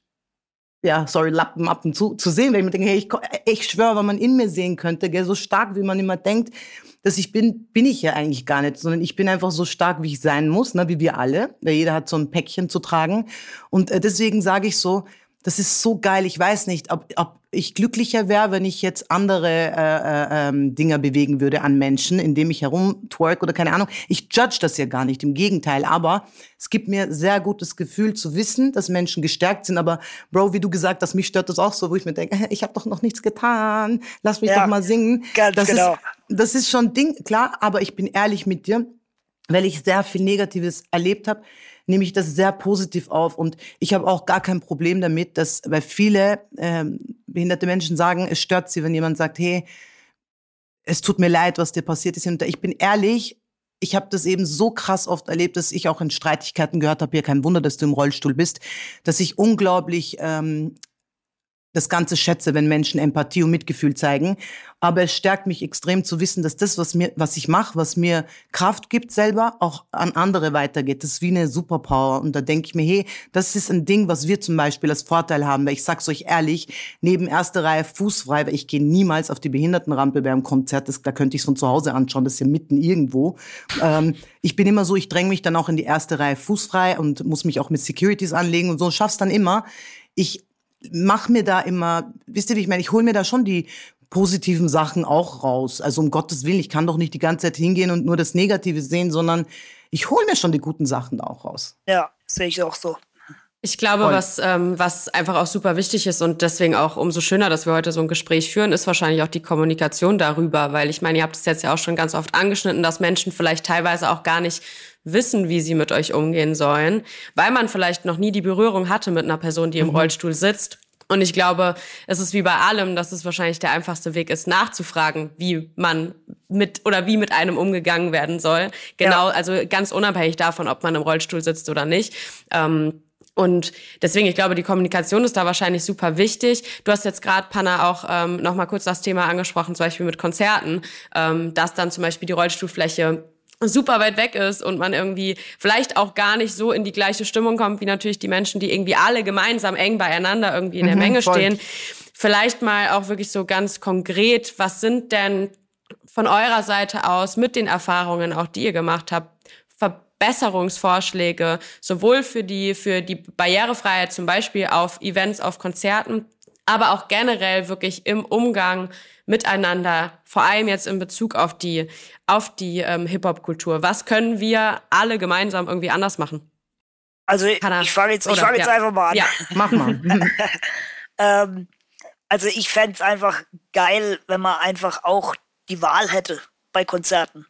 ja, sorry, Lappenmappen zu, zu sehen, weil ich mir denke, hey, ich, ich schwöre, wenn man in mir sehen könnte, gell, so stark, wie man immer denkt, dass ich bin, bin ich ja eigentlich gar nicht, sondern ich bin einfach so stark, wie ich sein muss, ne, wie wir alle, weil jeder hat so ein Päckchen zu tragen. Und äh, deswegen sage ich so, das ist so geil. Ich weiß nicht, ob, ob ich glücklicher wäre, wenn ich jetzt andere äh, äh, ähm, Dinger bewegen würde an Menschen, indem ich herumtwerk oder keine Ahnung. Ich judge das ja gar nicht, im Gegenteil. Aber es gibt mir sehr gutes Gefühl zu wissen, dass Menschen gestärkt sind. Aber Bro, wie du gesagt hast, mich stört das auch so, wo ich mir denke, ich habe doch noch nichts getan. Lass mich ja, doch mal singen. Ganz das genau. Ist, das ist schon Ding, klar. Aber ich bin ehrlich mit dir, weil ich sehr viel Negatives erlebt habe nehme ich das sehr positiv auf und ich habe auch gar kein Problem damit, dass, weil viele ähm, behinderte Menschen sagen, es stört sie, wenn jemand sagt, hey, es tut mir leid, was dir passiert ist. Und ich bin ehrlich, ich habe das eben so krass oft erlebt, dass ich auch in Streitigkeiten gehört habe, ja kein Wunder, dass du im Rollstuhl bist, dass ich unglaublich ähm, das Ganze schätze, wenn Menschen Empathie und Mitgefühl zeigen. Aber es stärkt mich extrem zu wissen, dass das, was mir, was ich mache, was mir Kraft gibt selber, auch an andere weitergeht. Das ist wie eine Superpower. Und da denke ich mir, hey, das ist ein Ding, was wir zum Beispiel als Vorteil haben. Weil ich sag's euch ehrlich, neben erster Reihe fußfrei, weil ich gehe niemals auf die Behindertenrampe bei einem Konzert. Das, da könnte ich es von zu Hause anschauen. Das ist ja mitten irgendwo. Ähm, ich bin immer so, ich dränge mich dann auch in die erste Reihe fußfrei und muss mich auch mit Securities anlegen und so. Schaff's dann immer. Ich mach mir da immer, wisst ihr, wie ich meine, ich hole mir da schon die positiven Sachen auch raus. Also um Gottes Willen, ich kann doch nicht die ganze Zeit hingehen und nur das Negative sehen, sondern ich hole mir schon die guten Sachen da auch raus. Ja, sehe ich auch so. Ich glaube, was, ähm, was einfach auch super wichtig ist und deswegen auch umso schöner, dass wir heute so ein Gespräch führen, ist wahrscheinlich auch die Kommunikation darüber, weil ich meine, ihr habt es jetzt ja auch schon ganz oft angeschnitten, dass Menschen vielleicht teilweise auch gar nicht wissen, wie sie mit euch umgehen sollen, weil man vielleicht noch nie die Berührung hatte mit einer Person, die im mhm. Rollstuhl sitzt. Und ich glaube, es ist wie bei allem, dass es wahrscheinlich der einfachste Weg ist, nachzufragen, wie man mit oder wie mit einem umgegangen werden soll. Genau, ja. also ganz unabhängig davon, ob man im Rollstuhl sitzt oder nicht. Ähm, und deswegen, ich glaube, die Kommunikation ist da wahrscheinlich super wichtig. Du hast jetzt gerade, Panna, auch ähm, noch mal kurz das Thema angesprochen, zum Beispiel mit Konzerten, ähm, dass dann zum Beispiel die Rollstuhlfläche super weit weg ist und man irgendwie vielleicht auch gar nicht so in die gleiche Stimmung kommt, wie natürlich die Menschen, die irgendwie alle gemeinsam eng beieinander irgendwie in der mhm, Menge voll. stehen. Vielleicht mal auch wirklich so ganz konkret, was sind denn von eurer Seite aus mit den Erfahrungen, auch die ihr gemacht habt, Verbesserungsvorschläge, sowohl für die, für die Barrierefreiheit zum Beispiel auf Events, auf Konzerten, aber auch generell wirklich im Umgang miteinander, vor allem jetzt in Bezug auf die, auf die ähm, Hip-Hop-Kultur. Was können wir alle gemeinsam irgendwie anders machen? Also ich, fange jetzt, ich fang jetzt ja. einfach mal an. Ja, mach mal. ähm, also ich fände es einfach geil, wenn man einfach auch die Wahl hätte bei Konzerten.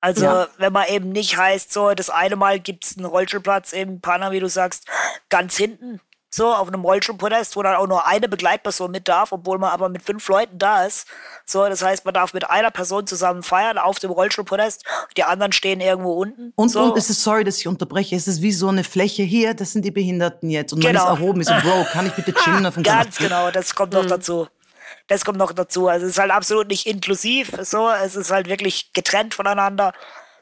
Also ja. wenn man eben nicht heißt, so das eine Mal gibt es einen Rollstuhlplatz im Pana, wie du sagst, ganz hinten, so auf einem Rollstuhlpodest, wo dann auch nur eine Begleitperson mit darf, obwohl man aber mit fünf Leuten da ist. So, das heißt, man darf mit einer Person zusammen feiern auf dem Rollstuhlpodest, die anderen stehen irgendwo unten. Und, so. und es ist, sorry, dass ich unterbreche, es ist wie so eine Fläche hier, das sind die Behinderten jetzt. Und genau. man ist erhoben, ist so, Bro, kann ich bitte chillen auf dem Ganz genau, das kommt noch mhm. dazu. Das kommt noch dazu. Also es ist halt absolut nicht inklusiv. So, es ist halt wirklich getrennt voneinander.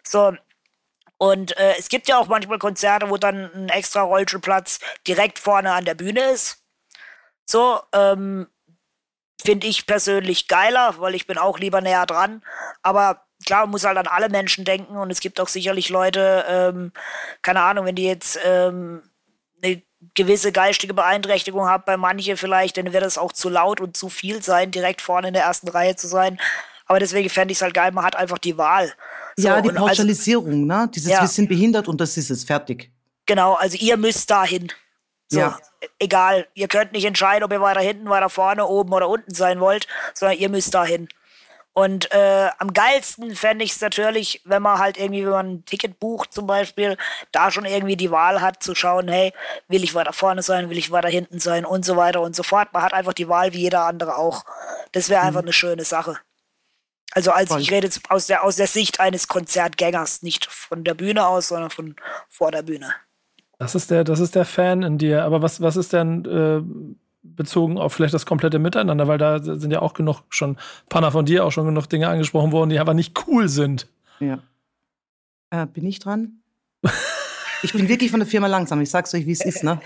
So. Und äh, es gibt ja auch manchmal Konzerte, wo dann ein extra Rollstuhlplatz direkt vorne an der Bühne ist. So, ähm, finde ich persönlich geiler, weil ich bin auch lieber näher dran. Aber klar, man muss halt an alle Menschen denken und es gibt auch sicherlich Leute, ähm, keine Ahnung, wenn die jetzt ähm, eine gewisse geistige Beeinträchtigung haben, bei manche vielleicht, dann wird es auch zu laut und zu viel sein, direkt vorne in der ersten Reihe zu sein. Aber deswegen fände ich es halt geil, man hat einfach die Wahl. So, ja, die Pauschalisierung, also, ne? Dieses, ja. wir sind behindert und das ist es, fertig. Genau, also ihr müsst dahin. So, ja. egal, ihr könnt nicht entscheiden, ob ihr weiter hinten, weiter vorne, oben oder unten sein wollt, sondern ihr müsst dahin. Und äh, am geilsten fände ich es natürlich, wenn man halt irgendwie, wenn man ein Ticket bucht zum Beispiel, da schon irgendwie die Wahl hat zu schauen, hey, will ich weiter vorne sein, will ich weiter hinten sein und so weiter und so fort. Man hat einfach die Wahl wie jeder andere auch. Das wäre einfach mhm. eine schöne Sache. Also als Voll. ich rede jetzt aus der, aus der Sicht eines Konzertgängers, nicht von der Bühne aus, sondern von vor der Bühne. Das ist der, das ist der Fan in dir. Aber was, was ist denn äh, bezogen auf vielleicht das komplette Miteinander? Weil da sind ja auch genug schon, Panna von dir auch schon genug Dinge angesprochen worden, die aber nicht cool sind. Ja. Äh, bin ich dran? Ich bin wirklich von der Firma langsam. Ich sag's euch, wie es ist, ne?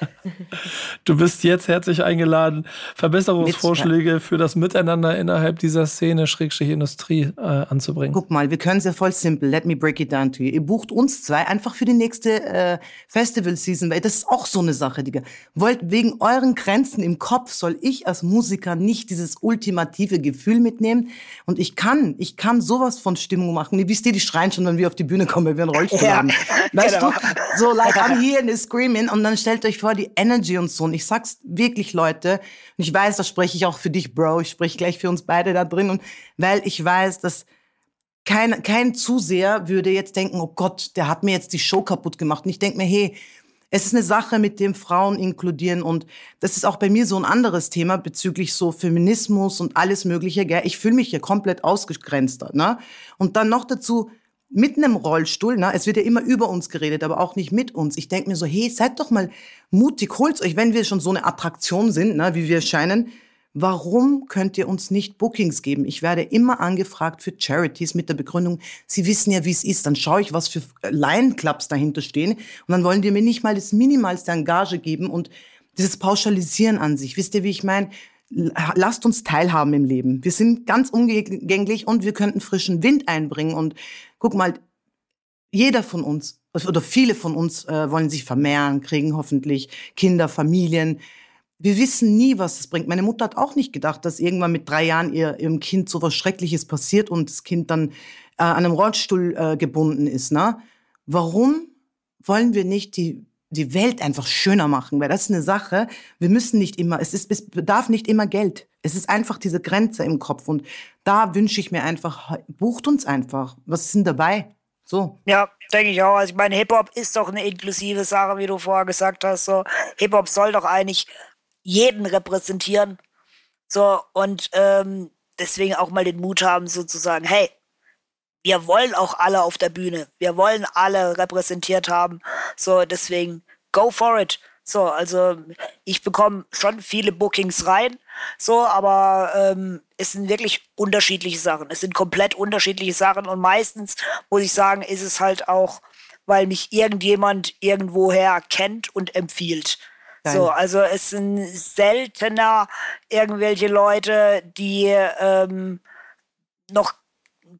Du bist jetzt herzlich eingeladen, Verbesserungsvorschläge für das Miteinander innerhalb dieser Szene, Schrägstrich Industrie, äh, anzubringen. Guck mal, wir können es ja voll simpel. Let me break it down to you. Ihr bucht uns zwei einfach für die nächste äh, Festival-Season, weil das ist auch so eine Sache, Digga. Wollt, wegen euren Grenzen im Kopf soll ich als Musiker nicht dieses ultimative Gefühl mitnehmen. Und ich kann, ich kann sowas von Stimmung machen. Ihr wisst ihr, die schreien schon, wenn wir auf die Bühne kommen, weil wir einen Rollstuhl ja, haben. Weißt genau. du? So, so like I'm here and screaming und dann stellt euch vor die Energy und so und ich sag's wirklich Leute und ich weiß, das spreche ich auch für dich, Bro, ich spreche gleich für uns beide da drin und weil ich weiß, dass kein, kein Zuseher würde jetzt denken, oh Gott, der hat mir jetzt die Show kaputt gemacht. Und ich denke mir, hey, es ist eine Sache, mit dem Frauen inkludieren und das ist auch bei mir so ein anderes Thema bezüglich so Feminismus und alles Mögliche. Gell? Ich fühle mich hier komplett ausgegrenzt. Ne? Und dann noch dazu mit einem Rollstuhl, ne? es wird ja immer über uns geredet, aber auch nicht mit uns. Ich denke mir so, hey, seid doch mal mutig, holt euch, wenn wir schon so eine Attraktion sind, ne, wie wir scheinen, warum könnt ihr uns nicht Bookings geben? Ich werde immer angefragt für Charities mit der Begründung, sie wissen ja, wie es ist, dann schaue ich, was für Lion Clubs dahinter stehen und dann wollen die mir nicht mal das minimalste Engage geben und dieses Pauschalisieren an sich. Wisst ihr, wie ich meine? lasst uns teilhaben im Leben. Wir sind ganz umgänglich und wir könnten frischen Wind einbringen. Und guck mal, jeder von uns oder viele von uns äh, wollen sich vermehren, kriegen hoffentlich Kinder, Familien. Wir wissen nie, was es bringt. Meine Mutter hat auch nicht gedacht, dass irgendwann mit drei Jahren ihr, ihrem Kind so was Schreckliches passiert und das Kind dann äh, an einem Rollstuhl äh, gebunden ist. Ne? Warum wollen wir nicht die die Welt einfach schöner machen, weil das ist eine Sache, wir müssen nicht immer, es, ist, es bedarf nicht immer Geld. Es ist einfach diese Grenze im Kopf und da wünsche ich mir einfach, bucht uns einfach. Was ist denn dabei? So. Ja, denke ich auch. Also ich meine, Hip-Hop ist doch eine inklusive Sache, wie du vorher gesagt hast. So, Hip-Hop soll doch eigentlich jeden repräsentieren. So, und ähm, deswegen auch mal den Mut haben, sozusagen, hey, wir wollen auch alle auf der Bühne. Wir wollen alle repräsentiert haben. So, deswegen, go for it. So, also ich bekomme schon viele Bookings rein, so, aber ähm, es sind wirklich unterschiedliche Sachen. Es sind komplett unterschiedliche Sachen und meistens muss ich sagen, ist es halt auch, weil mich irgendjemand irgendwoher kennt und empfiehlt. Nein. So, also es sind seltener irgendwelche Leute, die ähm, noch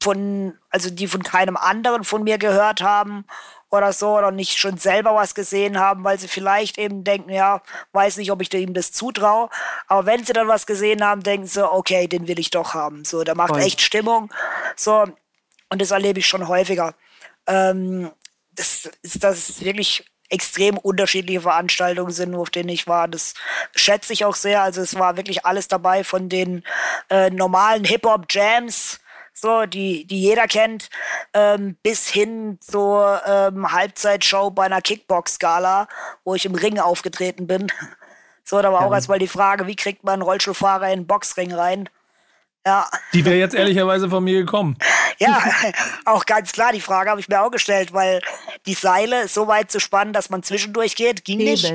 von, also die von keinem anderen von mir gehört haben oder so oder nicht schon selber was gesehen haben, weil sie vielleicht eben denken, ja, weiß nicht, ob ich ihm das zutraue. Aber wenn sie dann was gesehen haben, denken sie, okay, den will ich doch haben. So, der macht Voll. echt Stimmung. So, und das erlebe ich schon häufiger. Ähm, das ist, das ist wirklich extrem unterschiedliche Veranstaltungen sind, auf denen ich war. Das schätze ich auch sehr. Also es war wirklich alles dabei von den äh, normalen Hip-Hop-Jams so, die, die jeder kennt, ähm, bis hin zur ähm, Halbzeitshow bei einer Kickbox-Skala, wo ich im Ring aufgetreten bin. So, da war ja. auch erstmal die Frage, wie kriegt man einen Rollstuhlfahrer in den Boxring rein? Ja. Die wäre jetzt ehrlicherweise von mir gekommen. Ja, auch ganz klar, die Frage habe ich mir auch gestellt, weil die Seile so weit zu spannen, dass man zwischendurch geht, ging nicht.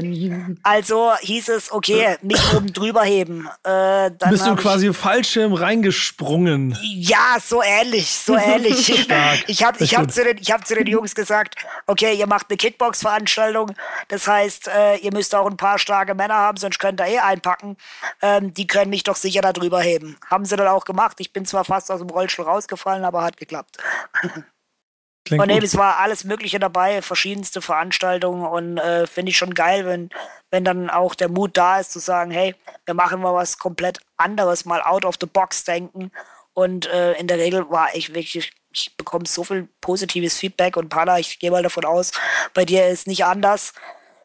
Also hieß es, okay, mich oben drüber heben. Äh, Bist du quasi ich, Fallschirm reingesprungen? Ja, so ähnlich, so ähnlich. ich habe ich hab zu, den, hab zu den Jungs gesagt, okay, ihr macht eine Kickbox-Veranstaltung, das heißt, äh, ihr müsst auch ein paar starke Männer haben, sonst könnt ihr eh einpacken. Ähm, die können mich doch sicher da drüber heben. Haben sie dann auch gemacht. Ich bin zwar fast aus dem Rollstuhl rausgefallen, aber hat geklappt. Klingt und eben, es war alles Mögliche dabei, verschiedenste Veranstaltungen und äh, finde ich schon geil, wenn, wenn dann auch der Mut da ist zu sagen, hey, wir machen mal was komplett anderes, mal out of the box denken. Und äh, in der Regel war ich wirklich, ich bekomme so viel positives Feedback und Pana, ich gehe mal davon aus, bei dir ist nicht anders.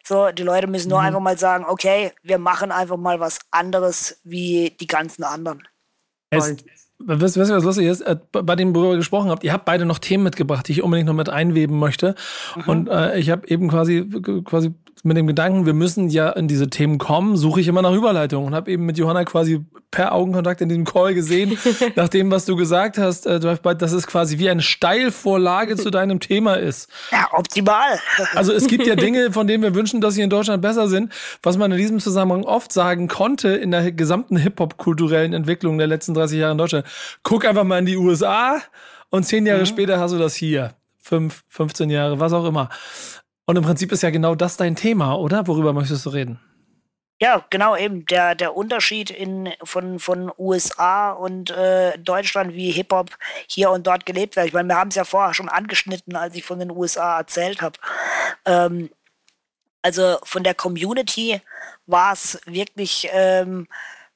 So, die Leute müssen nur mhm. einfach mal sagen, okay, wir machen einfach mal was anderes wie die ganzen anderen. Es, Wisst ihr, was lustig ist? Äh, bei dem, worüber ihr gesprochen habt, ihr habt beide noch Themen mitgebracht, die ich unbedingt noch mit einweben möchte. Mhm. Und äh, ich habe eben quasi, quasi mit dem Gedanken, wir müssen ja in diese Themen kommen, suche ich immer nach Überleitungen und habe eben mit Johanna quasi per Augenkontakt in diesem Call gesehen, nach dem, was du gesagt hast, äh, dass es quasi wie eine Steilvorlage zu deinem Thema ist. Ja, optimal. Also es gibt ja Dinge, von denen wir wünschen, dass sie in Deutschland besser sind, was man in diesem Zusammenhang oft sagen konnte in der gesamten Hip-Hop-kulturellen Entwicklung der letzten 30 Jahre in Deutschland. Guck einfach mal in die USA und zehn Jahre mhm. später hast du das hier. Fünf, 15 Jahre, was auch immer. Und im Prinzip ist ja genau das dein Thema, oder? Worüber möchtest du reden? Ja, genau, eben der, der Unterschied in, von, von USA und äh, Deutschland, wie Hip-Hop hier und dort gelebt wird. Ich meine, wir haben es ja vorher schon angeschnitten, als ich von den USA erzählt habe. Ähm, also von der Community war es wirklich ähm,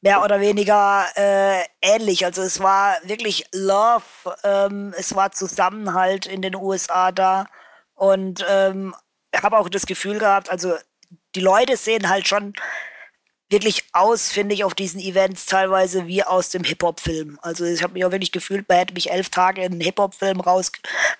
mehr oder weniger äh, ähnlich. Also es war wirklich Love, ähm, es war Zusammenhalt in den USA da und ähm, habe auch das Gefühl gehabt, also die Leute sehen halt schon wirklich aus, finde ich, auf diesen Events teilweise wie aus dem Hip-Hop-Film. Also ich habe mich auch wirklich gefühlt, man hätte mich elf Tage in einen Hip-Hop-Film raus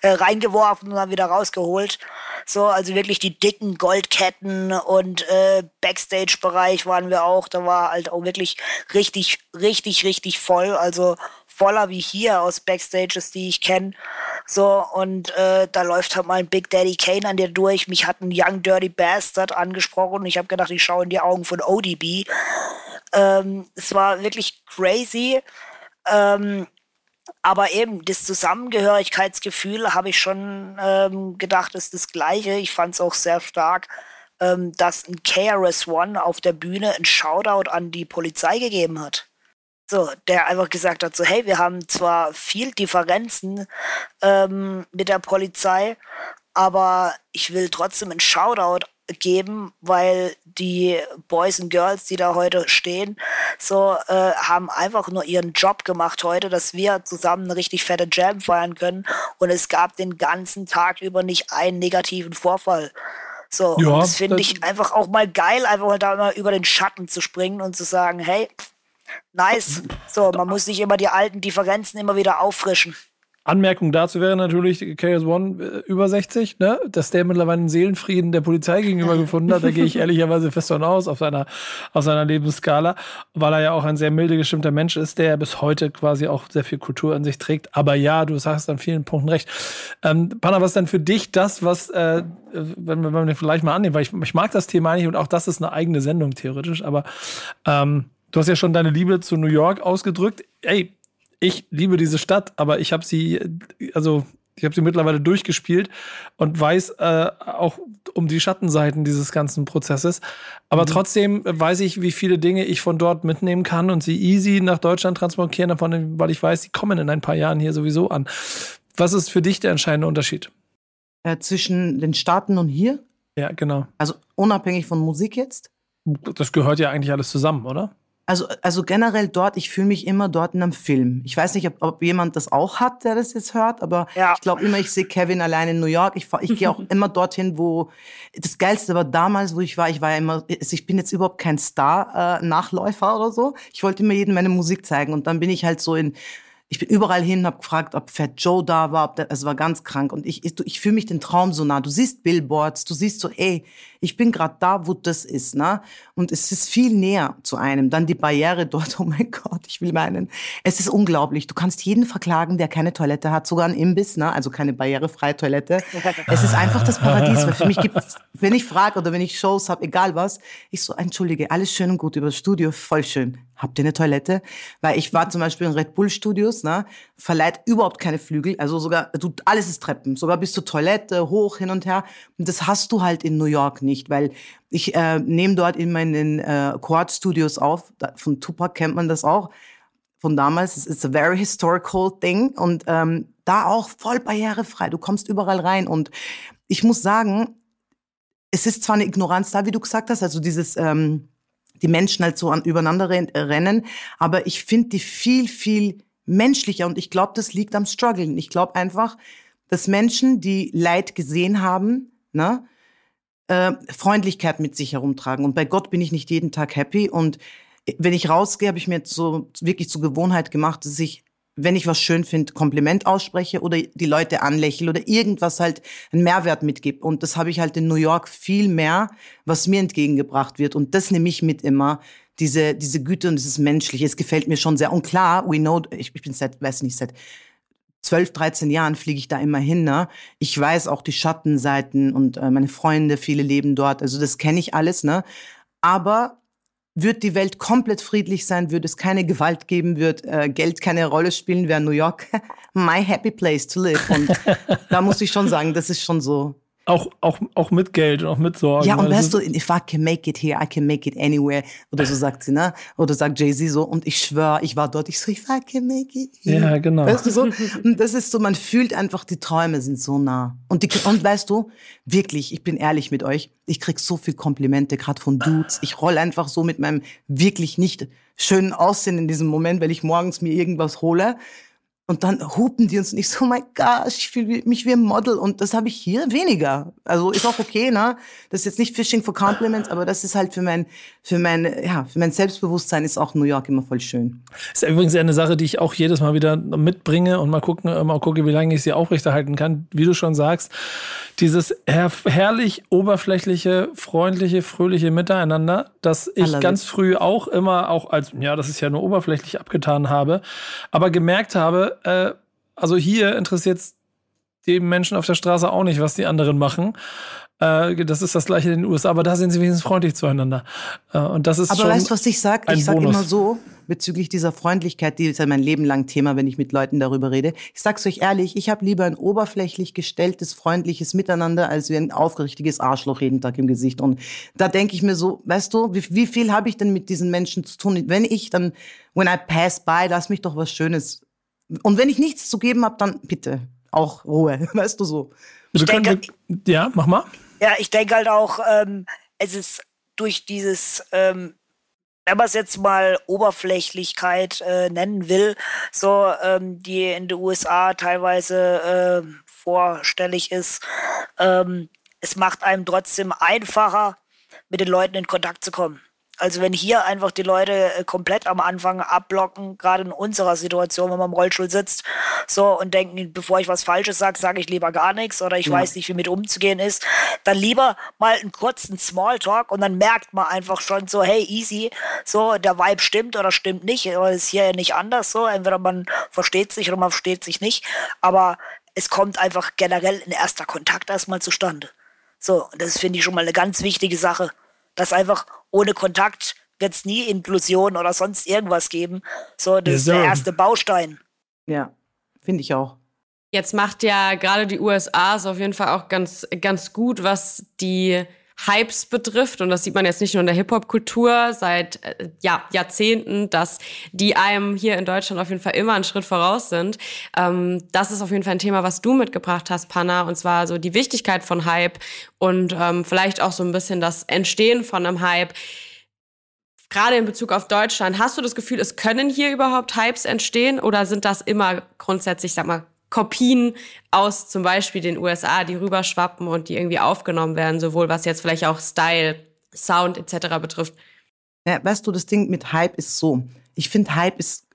äh, reingeworfen und dann wieder rausgeholt. So, also wirklich die dicken Goldketten und äh, Backstage-Bereich waren wir auch. Da war halt auch wirklich richtig, richtig, richtig voll. Also voller wie hier aus Backstages, die ich kenne. So, und äh, da läuft halt mal ein Big Daddy Kane an dir durch. Mich hat ein Young Dirty Bastard angesprochen. Ich habe gedacht, ich schaue in die Augen von ODB. Ähm, es war wirklich crazy. Ähm, aber eben das Zusammengehörigkeitsgefühl habe ich schon ähm, gedacht, ist das gleiche. Ich fand es auch sehr stark, ähm, dass ein KRS One auf der Bühne ein Shoutout an die Polizei gegeben hat. So, der einfach gesagt hat, so, hey, wir haben zwar viel Differenzen ähm, mit der Polizei, aber ich will trotzdem einen Shoutout geben, weil die Boys und Girls, die da heute stehen, so äh, haben einfach nur ihren Job gemacht heute, dass wir zusammen eine richtig fette Jam feiern können und es gab den ganzen Tag über nicht einen negativen Vorfall. So, ja, das finde ich einfach auch mal geil, einfach da mal über den Schatten zu springen und zu sagen, hey, Nice. So, man muss nicht immer die alten Differenzen immer wieder auffrischen. Anmerkung dazu wäre natürlich KS1 äh, über 60, ne? dass der mittlerweile einen Seelenfrieden der Polizei gegenüber gefunden hat. Da gehe ich ehrlicherweise fest von aus, auf seiner, auf seiner Lebensskala, weil er ja auch ein sehr milde gestimmter Mensch ist, der bis heute quasi auch sehr viel Kultur an sich trägt. Aber ja, du sagst an vielen Punkten recht. Ähm, Panna, was ist denn für dich das, was, äh, wenn, wenn wir den vielleicht mal annehmen, weil ich, ich mag das Thema eigentlich und auch das ist eine eigene Sendung theoretisch, aber ähm, Du hast ja schon deine Liebe zu New York ausgedrückt. Ey, ich liebe diese Stadt, aber ich habe sie, also ich habe sie mittlerweile durchgespielt und weiß äh, auch um die Schattenseiten dieses ganzen Prozesses. Aber mhm. trotzdem weiß ich, wie viele Dinge ich von dort mitnehmen kann und sie easy nach Deutschland transportieren, davon, weil ich weiß, sie kommen in ein paar Jahren hier sowieso an. Was ist für dich der entscheidende Unterschied? Äh, zwischen den Staaten und hier? Ja, genau. Also unabhängig von Musik jetzt? Das gehört ja eigentlich alles zusammen, oder? Also, also generell dort, ich fühle mich immer dort in einem Film. Ich weiß nicht, ob, ob jemand das auch hat, der das jetzt hört, aber ja. ich glaube immer, ich sehe Kevin allein in New York. Ich, ich gehe auch immer dorthin, wo das Geilste war damals, wo ich war, ich war ja immer, also ich bin jetzt überhaupt kein Star-Nachläufer äh, oder so. Ich wollte immer jedem meine Musik zeigen und dann bin ich halt so in ich bin überall hin, habe gefragt, ob Fat Joe da war, ob der, es war ganz krank und ich, ich, ich fühle mich den Traum so nah. Du siehst Billboards, du siehst so, ey, ich bin gerade da, wo das ist, ne? Und es ist viel näher zu einem. Dann die Barriere dort, oh mein Gott, ich will meinen, es ist unglaublich. Du kannst jeden verklagen, der keine Toilette hat, sogar ein Imbiss, ne? Also keine barrierefreie Toilette. Es ist einfach das Paradies, weil für mich gibt's, wenn ich frage oder wenn ich Shows habe, egal was, ich so, entschuldige, alles schön und gut über das Studio, voll schön habt ihr eine Toilette? Weil ich war zum Beispiel in Red Bull Studios, ne, verleiht überhaupt keine Flügel, also sogar, du, alles ist Treppen, sogar bis zur Toilette, hoch, hin und her. Und das hast du halt in New York nicht, weil ich äh, nehme dort in meinen äh, Quad Studios auf, von Tupac kennt man das auch, von damals, es ist a very historical thing. Und ähm, da auch voll barrierefrei, du kommst überall rein. Und ich muss sagen, es ist zwar eine Ignoranz da, wie du gesagt hast, also dieses ähm, die Menschen halt so an, übereinander rennen. Aber ich finde die viel, viel menschlicher und ich glaube, das liegt am Struggeln. Ich glaube einfach, dass Menschen, die Leid gesehen haben, ne, äh, Freundlichkeit mit sich herumtragen. Und bei Gott bin ich nicht jeden Tag happy. Und wenn ich rausgehe, habe ich mir so wirklich zur Gewohnheit gemacht, dass ich wenn ich was schön finde, Kompliment ausspreche oder die Leute anlächle oder irgendwas halt einen Mehrwert mitgebe. Und das habe ich halt in New York viel mehr, was mir entgegengebracht wird. Und das nehme ich mit immer. Diese, diese Güte und dieses Menschliche. Es gefällt mir schon sehr. Und klar, we know, ich, ich bin seit, weiß nicht, seit 12, 13 Jahren fliege ich da immer hin. Ne? Ich weiß auch die Schattenseiten und äh, meine Freunde, viele leben dort. Also das kenne ich alles. Ne? Aber wird die Welt komplett friedlich sein, würde es keine Gewalt geben, wird äh, Geld keine Rolle spielen, wäre New York? My happy place to live. Und da muss ich schon sagen, das ist schon so auch, auch, auch mit Geld und auch mit Sorgen. Ja, und weißt du, if I can make it here, I can make it anywhere. Oder so sagt sie, ne? Oder sagt Jay-Z so. Und ich schwöre, ich war dort. Ich so, if I can make it here. Ja, genau. Weißt du so? Und das ist so, man fühlt einfach, die Träume sind so nah. Und, die, und weißt du, wirklich, ich bin ehrlich mit euch. Ich krieg so viel Komplimente, gerade von Dudes. Ich roll einfach so mit meinem wirklich nicht schönen Aussehen in diesem Moment, weil ich morgens mir irgendwas hole. Und dann hupen die uns nicht so, oh my gosh, ich fühle mich wie ein Model. Und das habe ich hier weniger. Also ist auch okay, ne? Das ist jetzt nicht Fishing for Compliments, aber das ist halt für mein, für mein, ja, für mein Selbstbewusstsein ist auch New York immer voll schön. Das ist übrigens eine Sache, die ich auch jedes Mal wieder mitbringe und mal gucken, mal gucke, wie lange ich sie aufrechterhalten kann. Wie du schon sagst, dieses her herrlich oberflächliche, freundliche, fröhliche Miteinander, das ich ganz früh auch immer auch als, ja, das ist ja nur oberflächlich abgetan habe, aber gemerkt habe, äh, also hier interessiert es die Menschen auf der Straße auch nicht, was die anderen machen. Äh, das ist das gleiche in den USA, aber da sind sie wenigstens freundlich zueinander. Äh, und das ist aber schon weißt du, was ich sage? Ich sage immer so, bezüglich dieser Freundlichkeit, die ist ja mein Leben lang Thema, wenn ich mit Leuten darüber rede. Ich sag's euch ehrlich, ich habe lieber ein oberflächlich gestelltes, freundliches Miteinander, als wie ein aufrichtiges Arschloch jeden Tag im Gesicht. Und da denke ich mir so, weißt du, wie, wie viel habe ich denn mit diesen Menschen zu tun? Wenn ich dann, when I pass by, lass mich doch was Schönes und wenn ich nichts zu geben habe, dann bitte auch Ruhe, weißt du so. Ich denke, ja, mach mal. Ja, ich denke halt auch, ähm, es ist durch dieses, ähm, wenn man es jetzt mal Oberflächlichkeit äh, nennen will, so ähm, die in den USA teilweise äh, vorstellig ist, ähm, es macht einem trotzdem einfacher, mit den Leuten in Kontakt zu kommen. Also wenn hier einfach die Leute äh, komplett am Anfang abblocken, gerade in unserer Situation, wenn man im Rollstuhl sitzt, so und denken, bevor ich was Falsches sage, sage ich lieber gar nichts oder ich ja. weiß nicht, wie mit umzugehen ist, dann lieber mal einen kurzen Smalltalk und dann merkt man einfach schon so, hey, easy, so der Vibe stimmt oder stimmt nicht, oder ist hier nicht anders so, entweder man versteht sich oder man versteht sich nicht, aber es kommt einfach generell in erster Kontakt erstmal zustande. So, das finde ich schon mal eine ganz wichtige Sache dass einfach ohne Kontakt wird es nie Inklusion oder sonst irgendwas geben. So, das ist der erste Baustein. Ja, finde ich auch. Jetzt macht ja gerade die USA es auf jeden Fall auch ganz, ganz gut, was die Hypes betrifft. Und das sieht man jetzt nicht nur in der Hip-Hop-Kultur seit äh, ja, Jahrzehnten, dass die einem hier in Deutschland auf jeden Fall immer einen Schritt voraus sind. Ähm, das ist auf jeden Fall ein Thema, was du mitgebracht hast, Panna, und zwar so die Wichtigkeit von Hype und ähm, vielleicht auch so ein bisschen das Entstehen von einem Hype. Gerade in Bezug auf Deutschland, hast du das Gefühl, es können hier überhaupt Hypes entstehen oder sind das immer grundsätzlich, sag mal, Kopien aus zum Beispiel den USA, die rüberschwappen und die irgendwie aufgenommen werden, sowohl was jetzt vielleicht auch Style, Sound etc. betrifft. Ja, weißt du, das Ding mit Hype ist so. Ich finde, Hype ist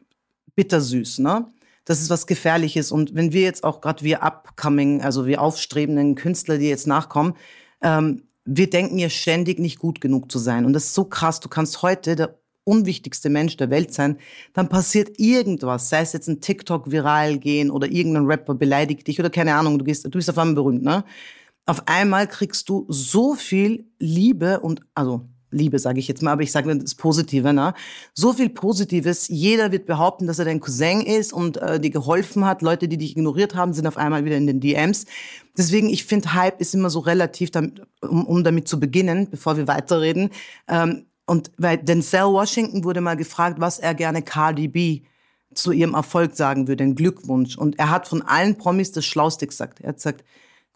bittersüß, ne? das ist was Gefährliches. Und wenn wir jetzt auch gerade wir upcoming, also wir aufstrebenden Künstler, die jetzt nachkommen, ähm, wir denken ja ständig nicht gut genug zu sein. Und das ist so krass. Du kannst heute der unwichtigste Mensch der Welt sein, dann passiert irgendwas, sei es jetzt ein TikTok viral gehen oder irgendein Rapper beleidigt dich oder keine Ahnung, du gehst, du bist auf einmal berühmt, ne? Auf einmal kriegst du so viel Liebe und, also Liebe, sage ich jetzt mal, aber ich sage das Positive, ne? So viel Positives. Jeder wird behaupten, dass er dein Cousin ist und äh, dir geholfen hat. Leute, die dich ignoriert haben, sind auf einmal wieder in den DMs. Deswegen, ich finde, Hype ist immer so relativ, um, um damit zu beginnen, bevor wir weiterreden. Ähm, und weil Denzel Washington wurde mal gefragt, was er gerne Cardi B zu ihrem Erfolg sagen würde, ein Glückwunsch. Und er hat von allen Promis das Schlauste gesagt. Er hat gesagt,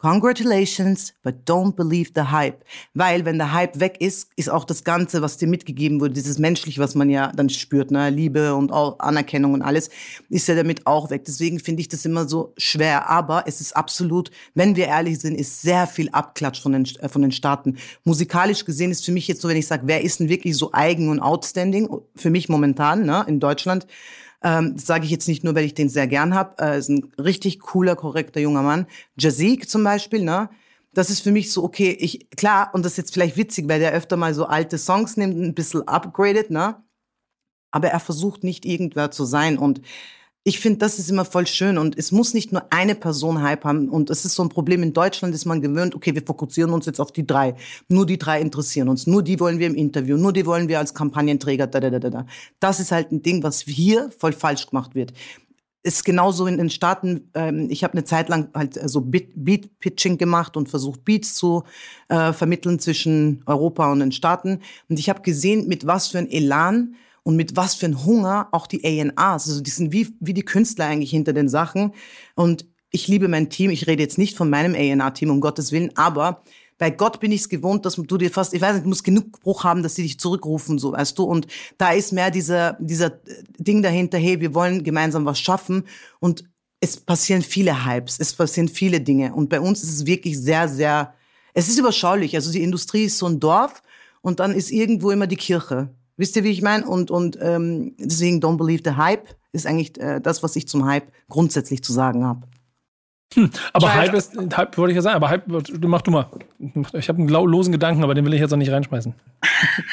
Congratulations, but don't believe the hype. Weil wenn der Hype weg ist, ist auch das Ganze, was dir mitgegeben wurde, dieses Menschliche, was man ja dann spürt, ne, Liebe und Anerkennung und alles, ist ja damit auch weg. Deswegen finde ich das immer so schwer. Aber es ist absolut, wenn wir ehrlich sind, ist sehr viel Abklatsch von den, äh, von den Staaten. Musikalisch gesehen ist für mich jetzt so, wenn ich sage, wer ist denn wirklich so eigen und outstanding? Für mich momentan, ne, in Deutschland ähm, das sage ich jetzt nicht nur, weil ich den sehr gern habe. Äh, ist ein richtig cooler, korrekter junger Mann. Jazik zum Beispiel, ne? Das ist für mich so, okay, ich, klar, und das ist jetzt vielleicht witzig, weil der öfter mal so alte Songs nimmt, ein bisschen upgraded, ne? Aber er versucht nicht irgendwer zu sein und ich finde, das ist immer voll schön und es muss nicht nur eine Person Hype haben und es ist so ein Problem in Deutschland, ist man gewöhnt, okay, wir fokussieren uns jetzt auf die drei. Nur die drei interessieren uns, nur die wollen wir im Interview, nur die wollen wir als Kampagnenträger, da, da, da, da. Das ist halt ein Ding, was hier voll falsch gemacht wird. Ist genauso in den Staaten, ähm, ich habe eine Zeit lang halt so also Beat-Pitching gemacht und versucht, Beats zu äh, vermitteln zwischen Europa und den Staaten. Und ich habe gesehen, mit was für ein Elan und mit was für ein Hunger auch die A&Rs, also die sind wie, wie die Künstler eigentlich hinter den Sachen. Und ich liebe mein Team. Ich rede jetzt nicht von meinem A&R-Team, um Gottes Willen, aber bei Gott bin ich es gewohnt, dass du dir fast, ich weiß nicht, du musst genug Bruch haben, dass sie dich zurückrufen, so, weißt du. Und da ist mehr dieser, dieser Ding dahinter, hey, wir wollen gemeinsam was schaffen. Und es passieren viele Hypes, es passieren viele Dinge. Und bei uns ist es wirklich sehr, sehr, es ist überschaulich. Also die Industrie ist so ein Dorf und dann ist irgendwo immer die Kirche. Wisst ihr, wie ich meine? Und, und ähm, deswegen Don't Believe the Hype ist eigentlich äh, das, was ich zum Hype grundsätzlich zu sagen habe. Hm, aber Hype ist, Hype wollte ich ja sagen, aber Hype, du mach du mal. Ich habe einen losen Gedanken, aber den will ich jetzt auch nicht reinschmeißen.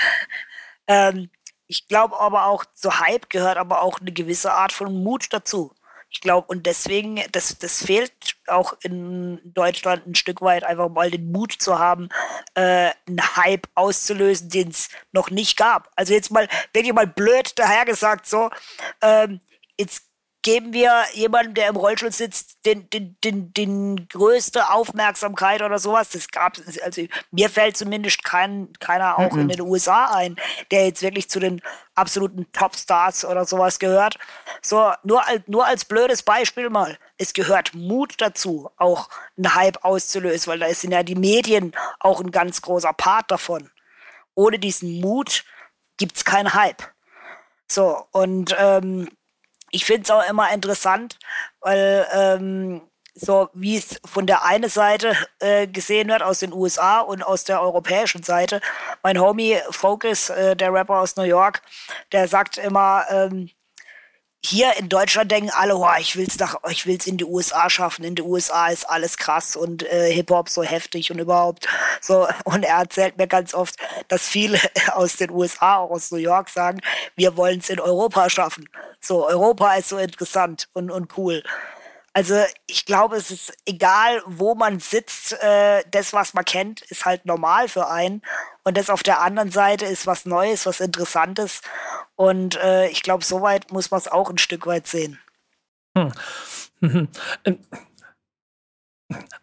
ähm, ich glaube aber auch, zu Hype gehört aber auch eine gewisse Art von Mut dazu. Ich glaube, und deswegen, das, das fehlt auch in Deutschland ein Stück weit, einfach mal den Mut zu haben, äh, einen Hype auszulösen, den es noch nicht gab. Also jetzt mal, wirklich mal blöd dahergesagt, so, ähm, jetzt geben wir jemandem, der im Rollstuhl sitzt, den, den, den, den größte Aufmerksamkeit oder sowas. Das gab also mir fällt zumindest kein, keiner auch mhm. in den USA ein, der jetzt wirklich zu den absoluten Topstars oder sowas gehört. So, nur, nur als blödes Beispiel mal. Es gehört Mut dazu, auch einen Hype auszulösen, weil da sind ja die Medien auch ein ganz großer Part davon. Ohne diesen Mut gibt's keinen Hype. So, und ähm, ich finde es auch immer interessant, weil ähm, so wie es von der einen Seite äh, gesehen wird aus den USA und aus der europäischen Seite. Mein Homie Focus, äh, der Rapper aus New York, der sagt immer, ähm, hier in Deutschland denken alle, oh, ich will's nach, ich will's in die USA schaffen. In die USA ist alles krass und äh, Hip Hop so heftig und überhaupt so. Und er erzählt mir ganz oft, dass viele aus den USA, auch aus New York, sagen, wir wollen es in Europa schaffen. So, Europa ist so interessant und und cool. Also ich glaube, es ist egal, wo man sitzt, äh, das, was man kennt, ist halt normal für einen. Und das auf der anderen Seite ist was Neues, was Interessantes. Und äh, ich glaube, soweit muss man es auch ein Stück weit sehen. Hm.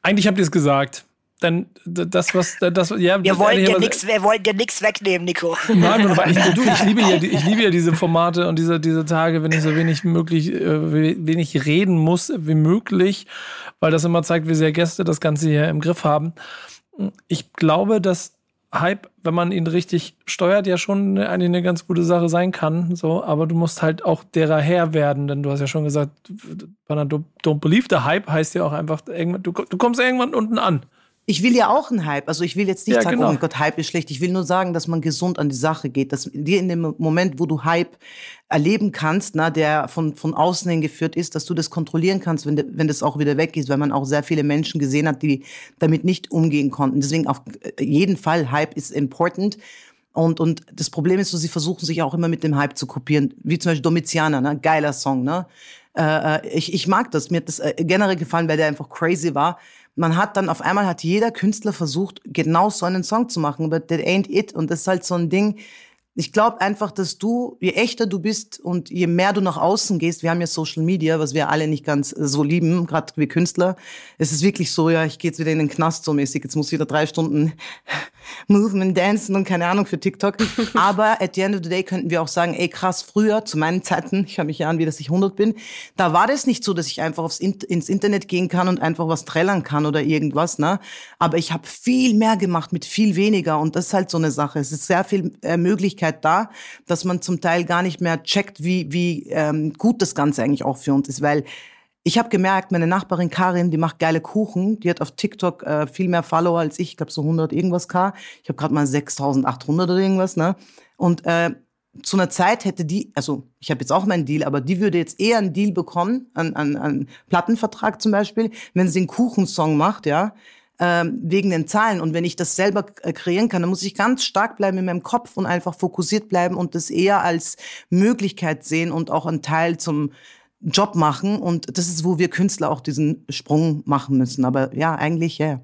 Eigentlich habt ihr es gesagt dann das, was das, ja, wir wollen dir nichts, wir wollen dir nichts wegnehmen, Nico. Nein, aber ich, du, ich liebe ja, ich liebe ja diese Formate und diese, diese Tage, wenn ich so wenig möglich, äh, wenig reden muss wie möglich, weil das immer zeigt, wie sehr Gäste das Ganze hier im Griff haben. Ich glaube, dass Hype, wenn man ihn richtig steuert, ja schon eigentlich eine ganz gute Sache sein kann. So, aber du musst halt auch derer Herr werden, denn du hast ja schon gesagt, Don't Believe the Hype heißt ja auch einfach, du, du kommst irgendwann unten an. Ich will ja auch einen Hype. Also ich will jetzt nicht ja, sagen, genau. oh mein Gott, Hype ist schlecht. Ich will nur sagen, dass man gesund an die Sache geht. Dass dir in dem Moment, wo du Hype erleben kannst, na, der von, von außen hin geführt ist, dass du das kontrollieren kannst, wenn, wenn das auch wieder weg ist, weil man auch sehr viele Menschen gesehen hat, die damit nicht umgehen konnten. Deswegen auf jeden Fall, Hype ist important. Und, und das Problem ist so, sie versuchen sich auch immer mit dem Hype zu kopieren. Wie zum Beispiel Domitianer, ne? geiler Song. Ne? Äh, äh ich, ich mag das. Mir hat das äh, generell gefallen, weil der einfach crazy war man hat dann auf einmal hat jeder Künstler versucht, genau so einen Song zu machen, but that ain't it. Und das ist halt so ein Ding. Ich glaube einfach, dass du, je echter du bist und je mehr du nach außen gehst, wir haben ja Social Media, was wir alle nicht ganz so lieben, gerade wie Künstler. Es ist wirklich so, ja, ich gehe jetzt wieder in den Knast so mäßig, jetzt muss ich wieder drei Stunden Movement, Dancen und keine Ahnung für TikTok. Aber at the end of the day könnten wir auch sagen, ey krass, früher, zu meinen Zeiten, ich habe mich ja an, wie dass ich 100 bin, da war das nicht so, dass ich einfach aufs In ins Internet gehen kann und einfach was trällern kann oder irgendwas. Ne? Aber ich habe viel mehr gemacht mit viel weniger und das ist halt so eine Sache. Es ist sehr viel äh, Möglichkeit da, dass man zum Teil gar nicht mehr checkt, wie, wie ähm, gut das Ganze eigentlich auch für uns ist, weil ich habe gemerkt, meine Nachbarin Karin, die macht geile Kuchen. Die hat auf TikTok äh, viel mehr Follower als ich. Ich glaube so 100 irgendwas K. Ich habe gerade mal 6.800 oder irgendwas. Ne? Und äh, zu einer Zeit hätte die, also ich habe jetzt auch meinen Deal, aber die würde jetzt eher einen Deal bekommen, einen, einen, einen Plattenvertrag zum Beispiel, wenn sie einen Kuchensong macht, ja, ähm, wegen den Zahlen. Und wenn ich das selber äh, kreieren kann, dann muss ich ganz stark bleiben in meinem Kopf und einfach fokussiert bleiben und das eher als Möglichkeit sehen und auch ein Teil zum Job machen. Und das ist, wo wir Künstler auch diesen Sprung machen müssen. Aber ja, eigentlich ja.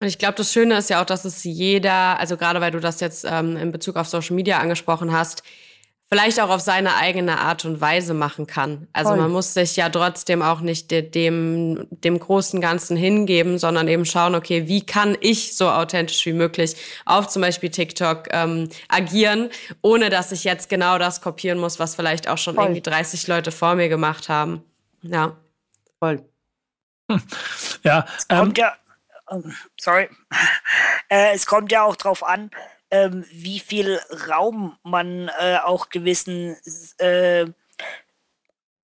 Und ich glaube, das Schöne ist ja auch, dass es jeder, also gerade weil du das jetzt ähm, in Bezug auf Social Media angesprochen hast, vielleicht auch auf seine eigene Art und Weise machen kann. Also Voll. man muss sich ja trotzdem auch nicht dem, dem großen Ganzen hingeben, sondern eben schauen, okay, wie kann ich so authentisch wie möglich auf zum Beispiel TikTok ähm, agieren, ohne dass ich jetzt genau das kopieren muss, was vielleicht auch schon Voll. irgendwie 30 Leute vor mir gemacht haben. Ja. Voll. Ja. Es kommt ähm, ja, sorry, äh, es kommt ja auch drauf an, ähm, wie viel Raum man äh, auch gewissen äh,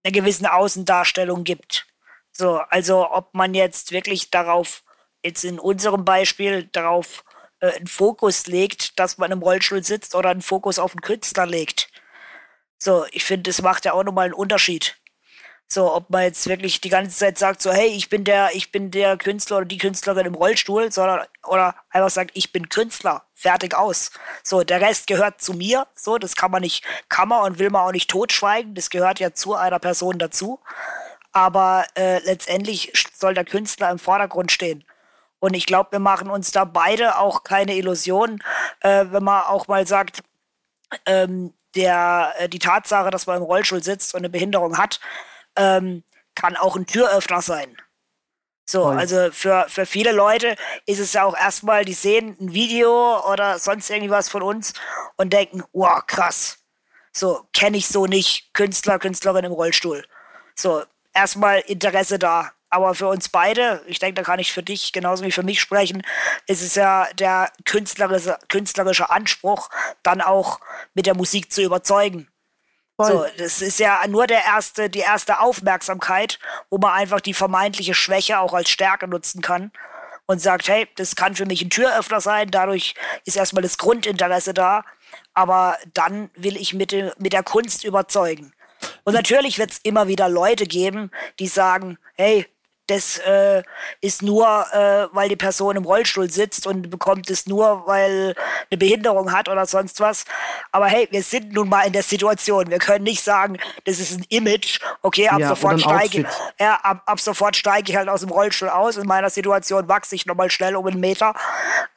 einer gewissen Außendarstellung gibt. So, also ob man jetzt wirklich darauf, jetzt in unserem Beispiel, darauf äh, einen Fokus legt, dass man im Rollstuhl sitzt oder einen Fokus auf den Künstler legt. So, ich finde, das macht ja auch nochmal einen Unterschied. So, ob man jetzt wirklich die ganze Zeit sagt, so, hey, ich bin der, ich bin der Künstler oder die Künstlerin im Rollstuhl, sondern, oder einfach sagt, ich bin Künstler, fertig aus. So, der Rest gehört zu mir, so, das kann man nicht, kann man und will man auch nicht totschweigen, das gehört ja zu einer Person dazu. Aber äh, letztendlich soll der Künstler im Vordergrund stehen. Und ich glaube, wir machen uns da beide auch keine Illusionen, äh, wenn man auch mal sagt, ähm, der, äh, die Tatsache, dass man im Rollstuhl sitzt und eine Behinderung hat, ähm, kann auch ein Türöffner sein. So, also für, für viele Leute ist es ja auch erstmal, die sehen ein Video oder sonst irgendwas von uns und denken, wow, krass. So, kenne ich so nicht. Künstler, Künstlerin im Rollstuhl. So, erstmal Interesse da. Aber für uns beide, ich denke, da kann ich für dich genauso wie für mich sprechen, ist es ja der künstlerische, künstlerische Anspruch, dann auch mit der Musik zu überzeugen. Voll. So, das ist ja nur der erste, die erste Aufmerksamkeit, wo man einfach die vermeintliche Schwäche auch als Stärke nutzen kann und sagt, hey, das kann für mich ein Türöffner sein, dadurch ist erstmal das Grundinteresse da, aber dann will ich mit, mit der Kunst überzeugen. Und natürlich wird es immer wieder Leute geben, die sagen, hey, das äh, ist nur, äh, weil die Person im Rollstuhl sitzt und bekommt es nur, weil eine Behinderung hat oder sonst was. Aber hey, wir sind nun mal in der Situation. Wir können nicht sagen, das ist ein Image. Okay, ab ja, sofort steige ich, ja, ab, ab sofort steige ich halt aus dem Rollstuhl aus. In meiner Situation wachse ich nochmal schnell um einen Meter.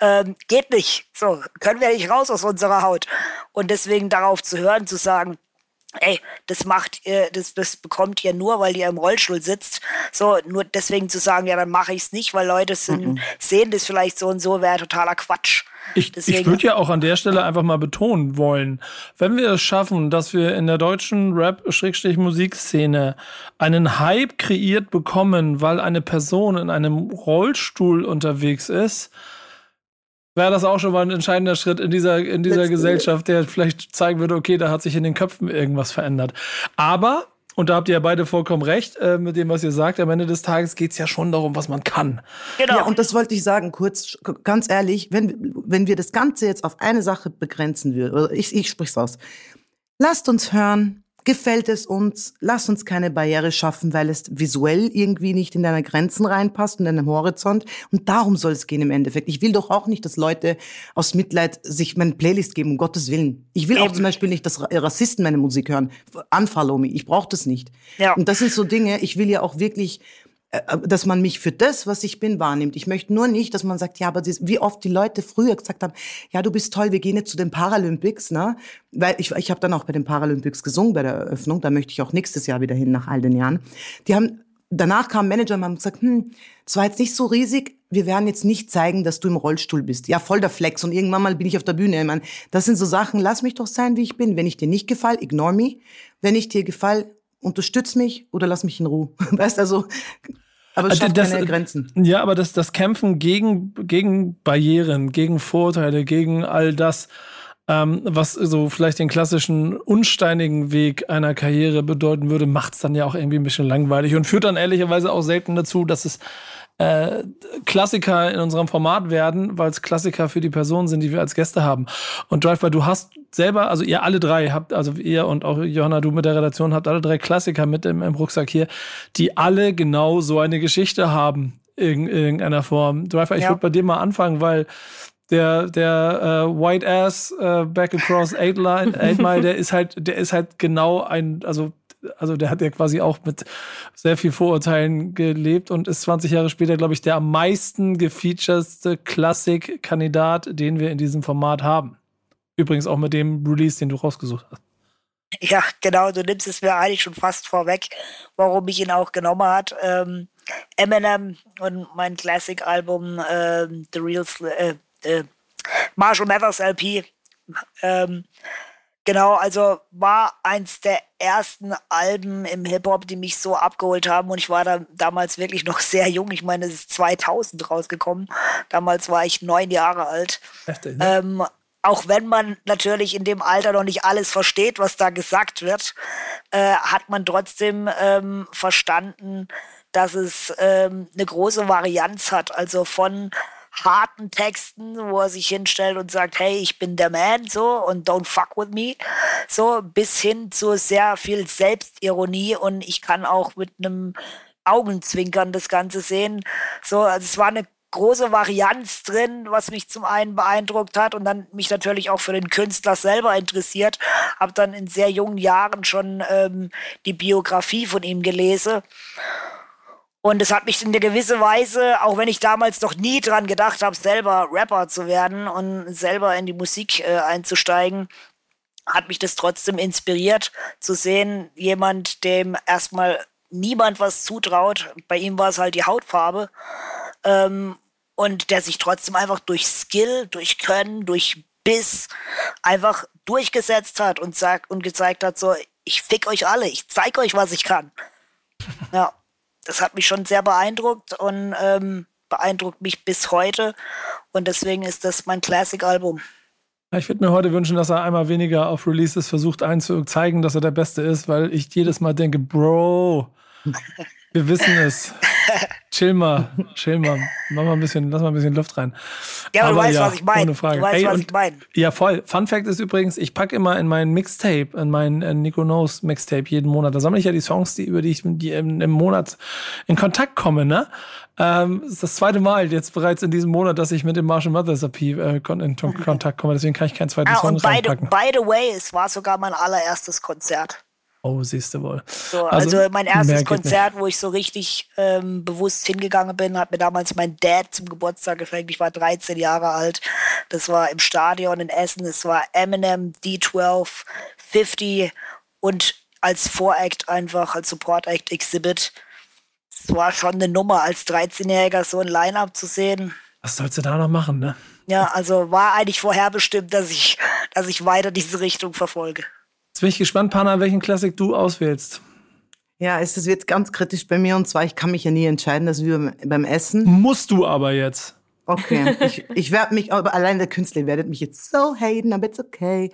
Ähm, geht nicht. So, können wir nicht raus aus unserer Haut. Und deswegen darauf zu hören, zu sagen, ey, das macht ihr, das, das bekommt ihr nur, weil ihr im Rollstuhl sitzt. So, nur deswegen zu sagen, ja, dann mache ich es nicht, weil Leute sind, mhm. sehen das vielleicht so und so, wäre totaler Quatsch. Ich, ich würde ja auch an der Stelle einfach mal betonen wollen, wenn wir es schaffen, dass wir in der deutschen Rap-Musikszene einen Hype kreiert bekommen, weil eine Person in einem Rollstuhl unterwegs ist, wäre das auch schon mal ein entscheidender Schritt in dieser, in dieser Gesellschaft, der vielleicht zeigen würde, okay, da hat sich in den Köpfen irgendwas verändert. Aber Und da habt ihr ja beide vollkommen recht äh, mit dem, was ihr sagt. Am Ende des Tages geht es ja schon darum, was man kann. Genau. Ja, und das wollte ich sagen, kurz, ganz ehrlich, wenn, wenn wir das Ganze jetzt auf eine Sache begrenzen würden, oder ich, ich sprich's aus. Lasst uns hören, gefällt es uns, lass uns keine Barriere schaffen, weil es visuell irgendwie nicht in deine Grenzen reinpasst und in deinem Horizont. Und darum soll es gehen im Endeffekt. Ich will doch auch nicht, dass Leute aus Mitleid sich meine Playlist geben, um Gottes Willen. Ich will auch zum Beispiel nicht, dass Rassisten meine Musik hören. Unfollow me. Ich brauche das nicht. Ja. Und das sind so Dinge, ich will ja auch wirklich äh, äh, dass man mich für das, was ich bin, wahrnimmt. Ich möchte nur nicht, dass man sagt, ja, aber wie oft die Leute früher gesagt haben, ja, du bist toll, wir gehen jetzt zu den Paralympics, ne? Weil ich, ich habe dann auch bei den Paralympics gesungen bei der Eröffnung, da möchte ich auch nächstes Jahr wieder hin nach all den Jahren. Die haben danach kam ein Manager und haben gesagt, hm, es war jetzt nicht so riesig, wir werden jetzt nicht zeigen, dass du im Rollstuhl bist. Ja, voll der Flex und irgendwann mal bin ich auf der Bühne. Ich meine, das sind so Sachen, lass mich doch sein, wie ich bin. Wenn ich dir nicht gefall, ignore me. Wenn ich dir gefall, unterstütz mich oder lass mich in Ruhe. Weißt also, aber es schafft das, keine Grenzen. Ja, aber das, das Kämpfen gegen, gegen Barrieren, gegen Vorteile, gegen all das, ähm, was so vielleicht den klassischen unsteinigen Weg einer Karriere bedeuten würde, macht es dann ja auch irgendwie ein bisschen langweilig und führt dann ehrlicherweise auch selten dazu, dass es äh, Klassiker in unserem Format werden, weil es Klassiker für die Personen sind, die wir als Gäste haben. Und Drive-By, du hast selber, also ihr alle drei habt, also ihr und auch Johanna, du mit der Redaktion habt alle drei Klassiker mit im, im Rucksack hier, die alle genau so eine Geschichte haben in irgendeiner Form. Drive-By, ich ja. würde bei dir mal anfangen, weil der der äh, White Ass äh, Back Across Eight Line Eight Mile, der ist halt der ist halt genau ein also also der hat ja quasi auch mit sehr viel Vorurteilen gelebt und ist 20 Jahre später, glaube ich, der am meisten gefeatureste Klassik-Kandidat, den wir in diesem Format haben. Übrigens auch mit dem Release, den du rausgesucht hast. Ja, genau, du nimmst es mir eigentlich schon fast vorweg, warum ich ihn auch genommen hat. Ähm, Eminem und mein Classic-Album ähm, The Real äh, äh, Marshall Mathers LP. Ähm, Genau, also war eins der ersten Alben im Hip-Hop, die mich so abgeholt haben. Und ich war da damals wirklich noch sehr jung. Ich meine, es ist 2000 rausgekommen. Damals war ich neun Jahre alt. Heftig, ne? ähm, auch wenn man natürlich in dem Alter noch nicht alles versteht, was da gesagt wird, äh, hat man trotzdem ähm, verstanden, dass es ähm, eine große Varianz hat. Also von harten Texten, wo er sich hinstellt und sagt, hey, ich bin der Man, so, und don't fuck with me, so, bis hin zu sehr viel Selbstironie und ich kann auch mit einem Augenzwinkern das Ganze sehen. So, also es war eine große Varianz drin, was mich zum einen beeindruckt hat und dann mich natürlich auch für den Künstler selber interessiert. Habe dann in sehr jungen Jahren schon ähm, die Biografie von ihm gelesen und es hat mich in der gewisse Weise, auch wenn ich damals noch nie dran gedacht habe, selber Rapper zu werden und selber in die Musik äh, einzusteigen, hat mich das trotzdem inspiriert zu sehen, jemand, dem erstmal niemand was zutraut. Bei ihm war es halt die Hautfarbe. Ähm, und der sich trotzdem einfach durch Skill, durch Können, durch Biss einfach durchgesetzt hat und sagt und gezeigt hat, so, ich fick euch alle, ich zeig euch, was ich kann. Ja das hat mich schon sehr beeindruckt und ähm, beeindruckt mich bis heute. Und deswegen ist das mein Classic-Album. Ich würde mir heute wünschen, dass er einmal weniger auf Releases versucht einzuzeigen, dass er der Beste ist, weil ich jedes Mal denke, Bro, wir wissen es. Chill mal, chill mal. Mach mal ein bisschen, lass mal ein bisschen Luft rein. Ja, aber, aber du weißt, ja, was ich meine. Du weißt, Ey, was ich meine. Ja, voll. Fun Fact ist übrigens, ich packe immer in mein Mixtape, in mein äh, Nico Knows Mixtape jeden Monat. Da sammle ich ja die Songs, die, über die ich die im, im Monat in Kontakt komme, ne? Ähm, ist das zweite Mal jetzt bereits in diesem Monat, dass ich mit dem Marshall Mothers AP äh, in Kontakt komme. Deswegen kann ich keinen zweiten ah, Song und by the, by the way, es war sogar mein allererstes Konzert. Oh, siehst du wohl. So, also, also, mein erstes Konzert, wo ich so richtig ähm, bewusst hingegangen bin, hat mir damals mein Dad zum Geburtstag geschenkt. Ich war 13 Jahre alt. Das war im Stadion in Essen. Es war Eminem, D12, 50 und als Voract einfach, als Support-Act Exhibit. Es war schon eine Nummer, als 13-Jähriger so ein Line-Up zu sehen. Was sollst du da noch machen, ne? Ja, also war eigentlich vorherbestimmt, dass ich, dass ich weiter diese Richtung verfolge. Jetzt bin ich gespannt, Panna, welchen Klassik du auswählst. Ja, es wird ganz kritisch bei mir und zwar, ich kann mich ja nie entscheiden, dass wir beim Essen. Musst du aber jetzt. Okay, ich, ich werde mich, aber allein der Künstler werdet mich jetzt so haten, aber it's okay.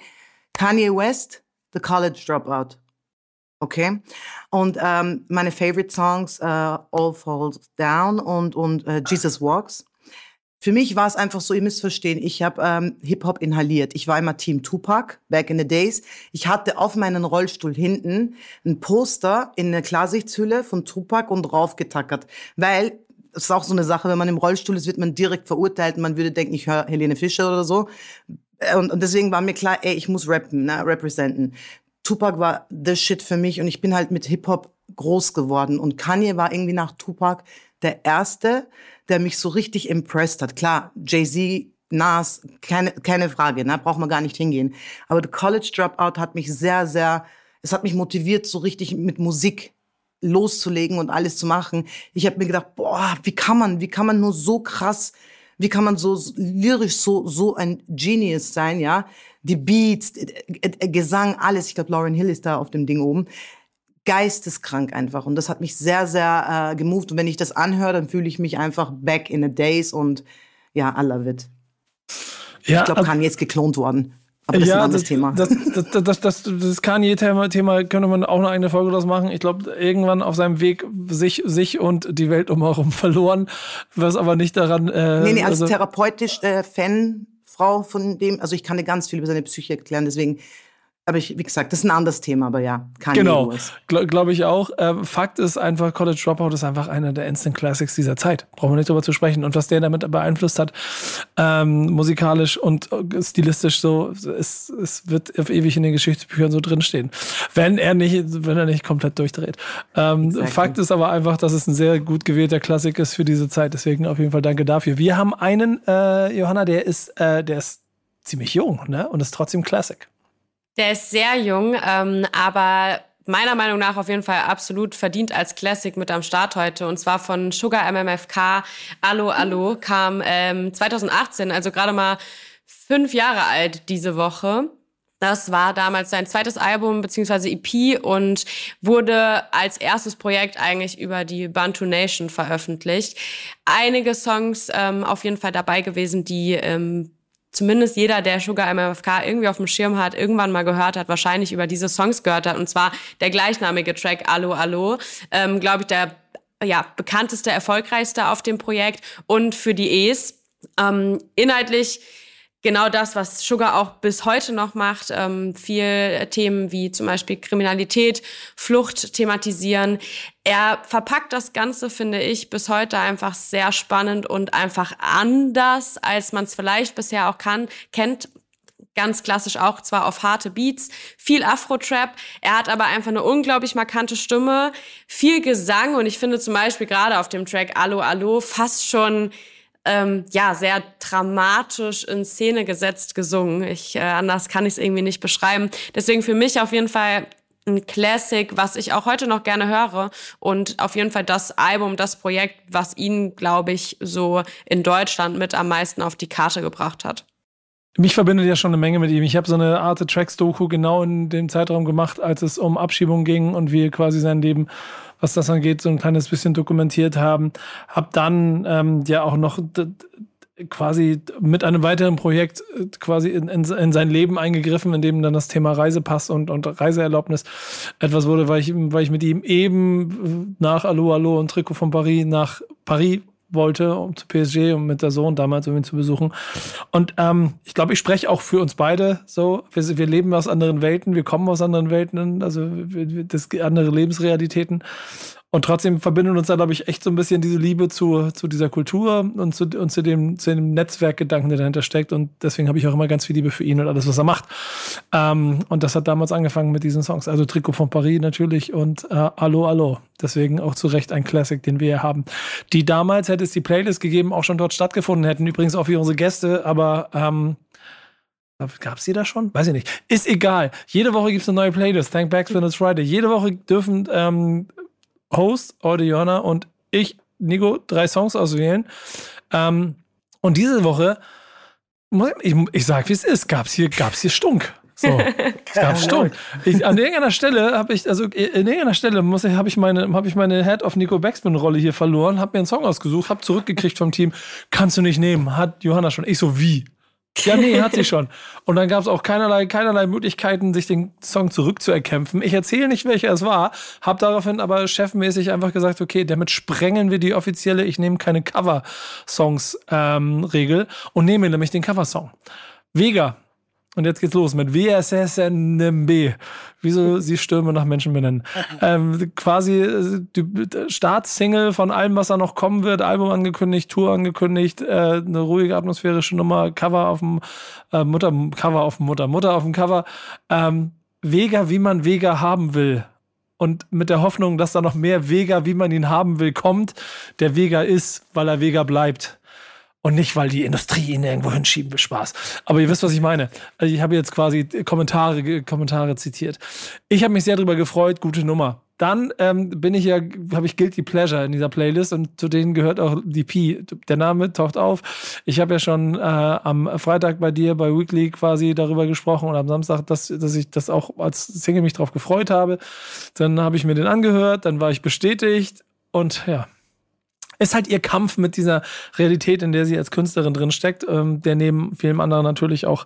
Kanye West, The College Dropout. Okay. Und ähm, meine Favorite Songs, äh, All Falls Down und, und äh, Jesus Walks. Für mich war es einfach so, ihr müsst verstehen, ich habe ähm, Hip-Hop inhaliert. Ich war immer Team Tupac, back in the days. Ich hatte auf meinen Rollstuhl hinten ein Poster in einer Klarsichtshülle von Tupac und draufgetackert. Weil, das ist auch so eine Sache, wenn man im Rollstuhl ist, wird man direkt verurteilt. Man würde denken, ich höre Helene Fischer oder so. Und, und deswegen war mir klar, ey, ich muss rappen, ne, representen. Tupac war the shit für mich und ich bin halt mit Hip-Hop groß geworden. Und Kanye war irgendwie nach Tupac der Erste, der mich so richtig impressed hat. Klar, Jay-Z, Nas, keine, keine Frage, ne, braucht man gar nicht hingehen. Aber The College Dropout hat mich sehr, sehr, es hat mich motiviert, so richtig mit Musik loszulegen und alles zu machen. Ich habe mir gedacht, boah, wie kann man, wie kann man nur so krass, wie kann man so lyrisch so so ein Genius sein, ja? die Beats, Gesang, alles. Ich glaube, Lauren Hill ist da auf dem Ding oben. Geisteskrank einfach. Und das hat mich sehr, sehr äh, gemoved. Und wenn ich das anhöre, dann fühle ich mich einfach back in the days und ja, I love it. Ja, ich glaube, Kanye ist geklont worden. Aber das ja, ist ein anderes das, Thema. Das, das, das, das, das Kanye-Thema Thema könnte man auch noch eine Folge draus machen. Ich glaube, irgendwann auf seinem Weg sich, sich und die Welt um herum verloren, was aber nicht daran. Äh, nee, nee, als also, therapeutisch äh, Fan Frau von dem, also ich kann dir ganz viel über seine Psyche erklären, deswegen aber ich, wie gesagt, das ist ein anderes Thema, aber ja, kann Genau, glaube glaub ich auch. Ähm, Fakt ist einfach, College Dropout ist einfach einer der Instant Classics dieser Zeit. Brauchen wir nicht drüber zu sprechen. Und was der damit beeinflusst hat, ähm, musikalisch und äh, stilistisch so, es, es wird auf ewig in den Geschichtsbüchern so drinstehen. Wenn er nicht, wenn er nicht komplett durchdreht. Ähm, exactly. Fakt ist aber einfach, dass es ein sehr gut gewählter Klassik ist für diese Zeit. Deswegen auf jeden Fall danke dafür. Wir haben einen, äh, Johanna, der ist, äh, der ist ziemlich jung, ne? Und ist trotzdem Classic. Der ist sehr jung, ähm, aber meiner Meinung nach auf jeden Fall absolut verdient als Classic mit am Start heute. Und zwar von Sugar MMFK. Allo, Allo kam ähm, 2018, also gerade mal fünf Jahre alt diese Woche. Das war damals sein zweites Album beziehungsweise EP und wurde als erstes Projekt eigentlich über die Bantu Nation veröffentlicht. Einige Songs ähm, auf jeden Fall dabei gewesen, die ähm, zumindest jeder, der Sugar MFK irgendwie auf dem Schirm hat, irgendwann mal gehört hat, wahrscheinlich über diese Songs gehört hat. Und zwar der gleichnamige Track Allo Allo, ähm, glaube ich, der ja, bekannteste, erfolgreichste auf dem Projekt. Und für die E's ähm, inhaltlich genau das, was Sugar auch bis heute noch macht. Ähm, viel Themen wie zum Beispiel Kriminalität, Flucht thematisieren. Er verpackt das Ganze, finde ich, bis heute einfach sehr spannend und einfach anders, als man es vielleicht bisher auch kann, kennt ganz klassisch auch zwar auf harte Beats, viel Afro-Trap. Er hat aber einfach eine unglaublich markante Stimme, viel Gesang und ich finde zum Beispiel gerade auf dem Track Allo Allo fast schon ähm, ja sehr dramatisch in Szene gesetzt gesungen. Ich äh, anders kann ich es irgendwie nicht beschreiben. Deswegen für mich auf jeden Fall ein Classic, was ich auch heute noch gerne höre und auf jeden Fall das Album, das Projekt, was ihn, glaube ich, so in Deutschland mit am meisten auf die Karte gebracht hat. Mich verbindet ja schon eine Menge mit ihm. Ich habe so eine Art Tracks-Doku genau in dem Zeitraum gemacht, als es um Abschiebung ging und wie quasi sein Leben was das angeht, so ein kleines bisschen dokumentiert haben. Hab dann ähm, ja auch noch quasi mit einem weiteren Projekt äh, quasi in, in, in, sein Leben eingegriffen, in dem dann das Thema Reisepass und, und Reiseerlaubnis etwas wurde, weil ich, weil ich mit ihm eben nach Allo Allo und Trikot von Paris nach Paris wollte, um zu PSG und mit der Sohn damals, um ihn zu besuchen. Und ähm, ich glaube, ich spreche auch für uns beide so. Wir, wir, leben aus anderen Welten, wir kommen aus anderen Welten, also wir, das andere Lebensrealitäten. Und trotzdem verbindet uns da, glaube ich, echt so ein bisschen diese Liebe zu, zu dieser Kultur und, zu, und zu, dem, zu dem Netzwerkgedanken, der dahinter steckt. Und deswegen habe ich auch immer ganz viel Liebe für ihn und alles, was er macht. Ähm, und das hat damals angefangen mit diesen Songs. Also Trikot von Paris natürlich und äh, Allo, Allo. Deswegen auch zu Recht ein Classic, den wir hier haben. Die damals hätte es die Playlist gegeben, auch schon dort stattgefunden hätten. Übrigens auch für unsere Gäste, aber ähm, Gab es die da schon? Weiß ich nicht. Ist egal. Jede Woche gibt es eine neue Playlist. Thank Back when it's Friday. Jede Woche dürfen ähm, Host, Audiona und ich, Nico, drei Songs auswählen. Ähm, und diese Woche, ich, ich sag, wie es ist, gab's hier, gab's hier Stunk. So, es gab Stunk. Ich, an irgendeiner Stelle habe ich, also in irgendeiner Stelle muss ich, habe ich meine, habe ich meine Head of Nico Backspin Rolle hier verloren, habe mir einen Song ausgesucht, habe zurückgekriegt vom Team. Kannst du nicht nehmen? Hat Johanna schon. Ich so wie? Ja, nee, hat sie schon. Und dann gab es auch keinerlei, keinerlei Möglichkeiten, sich den Song zurückzuerkämpfen. Ich erzähle nicht, welcher es war, habe daraufhin aber chefmäßig einfach gesagt, okay, damit sprengen wir die offizielle Ich nehme keine Cover-Songs-Regel ähm, und nehme nämlich den Coversong. Vega und jetzt geht's los mit WSSNMB. Wieso sie Stürme nach Menschen benennen. ähm, quasi äh, die Startsingle von allem, was da noch kommen wird. Album angekündigt, Tour angekündigt, äh, eine ruhige atmosphärische Nummer, Cover auf dem äh, Mutter, Cover auf dem Mutter, Mutter auf dem Cover. Ähm, Vega, wie man Vega haben will. Und mit der Hoffnung, dass da noch mehr Vega, wie man ihn haben will, kommt, der Vega ist, weil er Vega bleibt. Und nicht, weil die Industrie ihn irgendwo hinschieben will. Spaß. Aber ihr wisst, was ich meine. Also ich habe jetzt quasi Kommentare, Kommentare zitiert. Ich habe mich sehr darüber gefreut. Gute Nummer. Dann ähm, bin ich ja, habe ich Guilty Pleasure in dieser Playlist und zu denen gehört auch DP. Der Name taucht auf. Ich habe ja schon äh, am Freitag bei dir bei Weekly quasi darüber gesprochen und am Samstag, dass, dass ich das auch als Single mich drauf gefreut habe. Dann habe ich mir den angehört, dann war ich bestätigt und ja, ist halt ihr Kampf mit dieser Realität, in der sie als Künstlerin drin steckt, ähm, der neben vielen anderen natürlich auch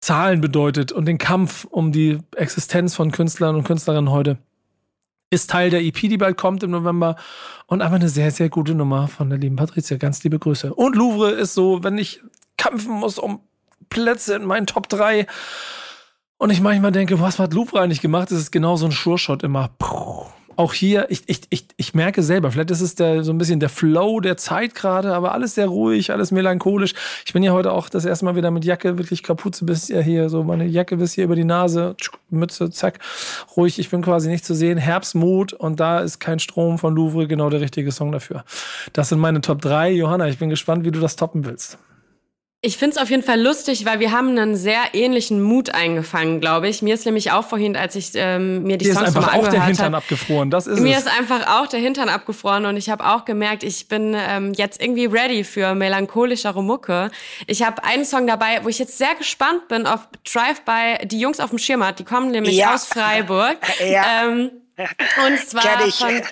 Zahlen bedeutet und den Kampf um die Existenz von Künstlern und Künstlerinnen heute ist Teil der EP, die bald kommt im November und einfach eine sehr, sehr gute Nummer von der lieben Patricia. Ganz liebe Grüße. Und Louvre ist so, wenn ich kämpfen muss um Plätze in meinen Top 3 und ich manchmal denke, was hat Louvre eigentlich gemacht? Das ist genau so ein Sure-Shot immer. Puh auch hier, ich, ich, ich, ich merke selber, vielleicht ist es der, so ein bisschen der Flow der Zeit gerade, aber alles sehr ruhig, alles melancholisch. Ich bin ja heute auch das erste Mal wieder mit Jacke, wirklich Kapuze bis hier, so meine Jacke bis hier über die Nase, Mütze, zack, ruhig. Ich bin quasi nicht zu sehen. Herbstmut und da ist kein Strom von Louvre genau der richtige Song dafür. Das sind meine Top 3. Johanna, ich bin gespannt, wie du das toppen willst. Ich finde es auf jeden Fall lustig, weil wir haben einen sehr ähnlichen Mut eingefangen, glaube ich. Mir ist nämlich auch vorhin, als ich ähm, mir die Dir Songs ist einfach auch der Hintern hab, abgefroren. Das ist mir es. ist einfach auch der Hintern abgefroren und ich habe auch gemerkt, ich bin ähm, jetzt irgendwie ready für melancholischere Mucke. Ich habe einen Song dabei, wo ich jetzt sehr gespannt bin auf Drive-By. Die Jungs auf dem Schirm die kommen nämlich ja. aus Freiburg. ja. Ähm, und zwar von,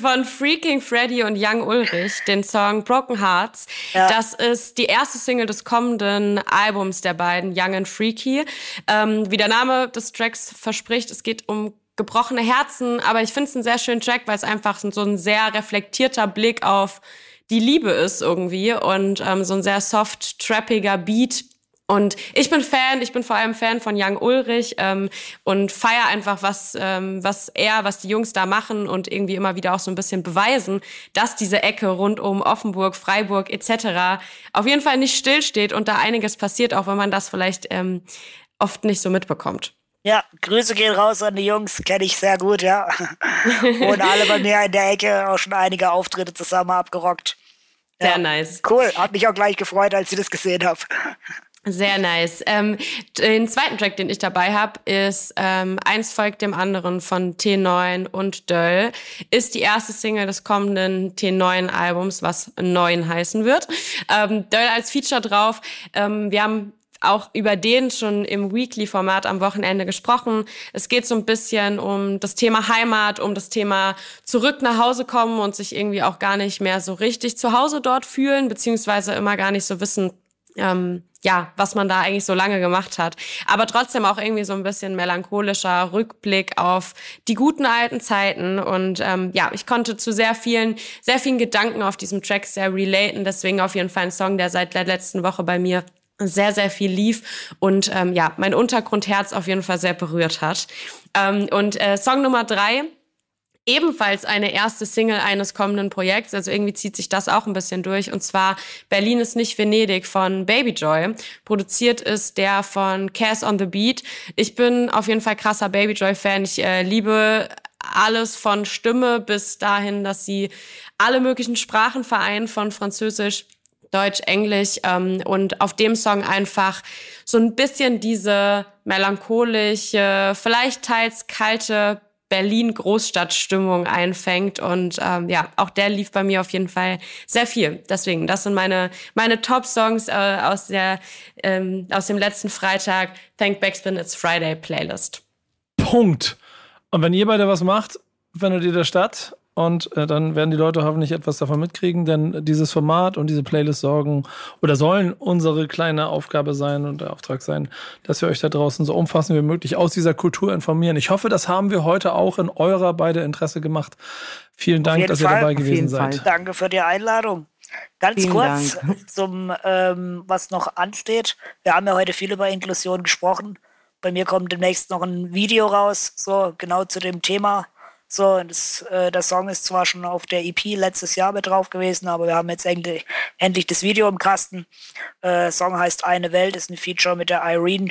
von Freaking Freddy und Young Ulrich, den Song Broken Hearts. Ja. Das ist die erste Single des kommenden Albums der beiden, Young and Freaky. Ähm, wie der Name des Tracks verspricht, es geht um gebrochene Herzen, aber ich finde es einen sehr schönen Track, weil es einfach so ein sehr reflektierter Blick auf die Liebe ist irgendwie und ähm, so ein sehr soft, trappiger Beat, und ich bin Fan, ich bin vor allem Fan von Young Ulrich ähm, und feier einfach, was, ähm, was er, was die Jungs da machen und irgendwie immer wieder auch so ein bisschen beweisen, dass diese Ecke rund um Offenburg, Freiburg etc. auf jeden Fall nicht stillsteht und da einiges passiert, auch wenn man das vielleicht ähm, oft nicht so mitbekommt. Ja, Grüße gehen raus an die Jungs, kenne ich sehr gut, ja. und alle bei mir in der Ecke auch schon einige Auftritte zusammen abgerockt. Ja. Sehr nice. Cool, hat mich auch gleich gefreut, als ich das gesehen habe. Sehr nice. Ähm, den zweiten Track, den ich dabei habe, ist ähm, Eins folgt dem anderen von T9 und Döll. Ist die erste Single des kommenden T9-Albums, was Neun heißen wird. Ähm, Döll als Feature drauf. Ähm, wir haben auch über den schon im Weekly-Format am Wochenende gesprochen. Es geht so ein bisschen um das Thema Heimat, um das Thema zurück nach Hause kommen und sich irgendwie auch gar nicht mehr so richtig zu Hause dort fühlen, beziehungsweise immer gar nicht so wissen, ähm, ja, was man da eigentlich so lange gemacht hat. Aber trotzdem auch irgendwie so ein bisschen melancholischer Rückblick auf die guten alten Zeiten. Und ähm, ja, ich konnte zu sehr vielen, sehr vielen Gedanken auf diesem Track sehr relaten. Deswegen auf jeden Fall ein Song, der seit der letzten Woche bei mir sehr, sehr viel lief und ähm, ja, mein Untergrundherz auf jeden Fall sehr berührt hat. Ähm, und äh, Song Nummer drei ebenfalls eine erste Single eines kommenden Projekts. Also irgendwie zieht sich das auch ein bisschen durch. Und zwar Berlin ist nicht Venedig von Baby Joy. Produziert ist der von Cass on the Beat. Ich bin auf jeden Fall krasser Baby Joy Fan. Ich äh, liebe alles von Stimme bis dahin, dass sie alle möglichen Sprachen vereinen, von Französisch, Deutsch, Englisch ähm, und auf dem Song einfach so ein bisschen diese melancholische, vielleicht teils kalte Berlin-Großstadtstimmung einfängt. Und ähm, ja, auch der lief bei mir auf jeden Fall sehr viel. Deswegen, das sind meine, meine Top-Songs äh, aus, der, ähm, aus dem letzten Freitag Thank Backspin It's Friday Playlist. Punkt. Und wenn ihr beide was macht, findet ihr der Stadt. Und äh, dann werden die Leute hoffentlich etwas davon mitkriegen, denn dieses Format und diese Playlist sorgen oder sollen unsere kleine Aufgabe sein und der Auftrag sein, dass wir euch da draußen so umfassend wie möglich aus dieser Kultur informieren. Ich hoffe, das haben wir heute auch in eurer beide Interesse gemacht. Vielen Dank, dass Fall. ihr dabei gewesen seid. Fall. Danke für die Einladung. Ganz Vielen kurz Dank. zum, ähm, was noch ansteht. Wir haben ja heute viel über Inklusion gesprochen. Bei mir kommt demnächst noch ein Video raus, so genau zu dem Thema. So, das, äh, der Song ist zwar schon auf der EP letztes Jahr mit drauf gewesen, aber wir haben jetzt endlich, endlich das Video im Kasten. Äh, Song heißt Eine Welt, ist ein Feature mit der Irene.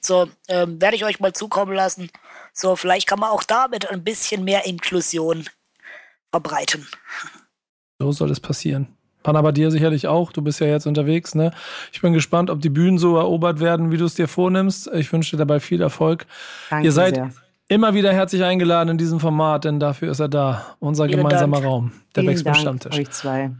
So, ähm, werde ich euch mal zukommen lassen. So, vielleicht kann man auch damit ein bisschen mehr Inklusion verbreiten. So soll es passieren. Panna bei dir sicherlich auch. Du bist ja jetzt unterwegs, ne? Ich bin gespannt, ob die Bühnen so erobert werden, wie du es dir vornimmst. Ich wünsche dir dabei viel Erfolg. Danke Ihr seid sehr immer wieder herzlich eingeladen in diesem Format, denn dafür ist er da. Unser Vielen gemeinsamer Dank. Raum, der Backspin Stammtisch. Euch zwei.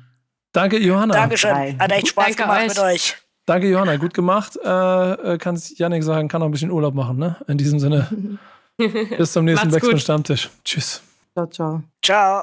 Danke, Johanna. Dankeschön. Hat echt Spaß Danke gemacht euch. mit euch. Danke, Johanna. Gut gemacht. Äh, äh kannst Janik sagen, kann noch ein bisschen Urlaub machen, ne? In diesem Sinne. Bis zum nächsten Backspin Stammtisch. Tschüss. Ciao, ciao. Ciao.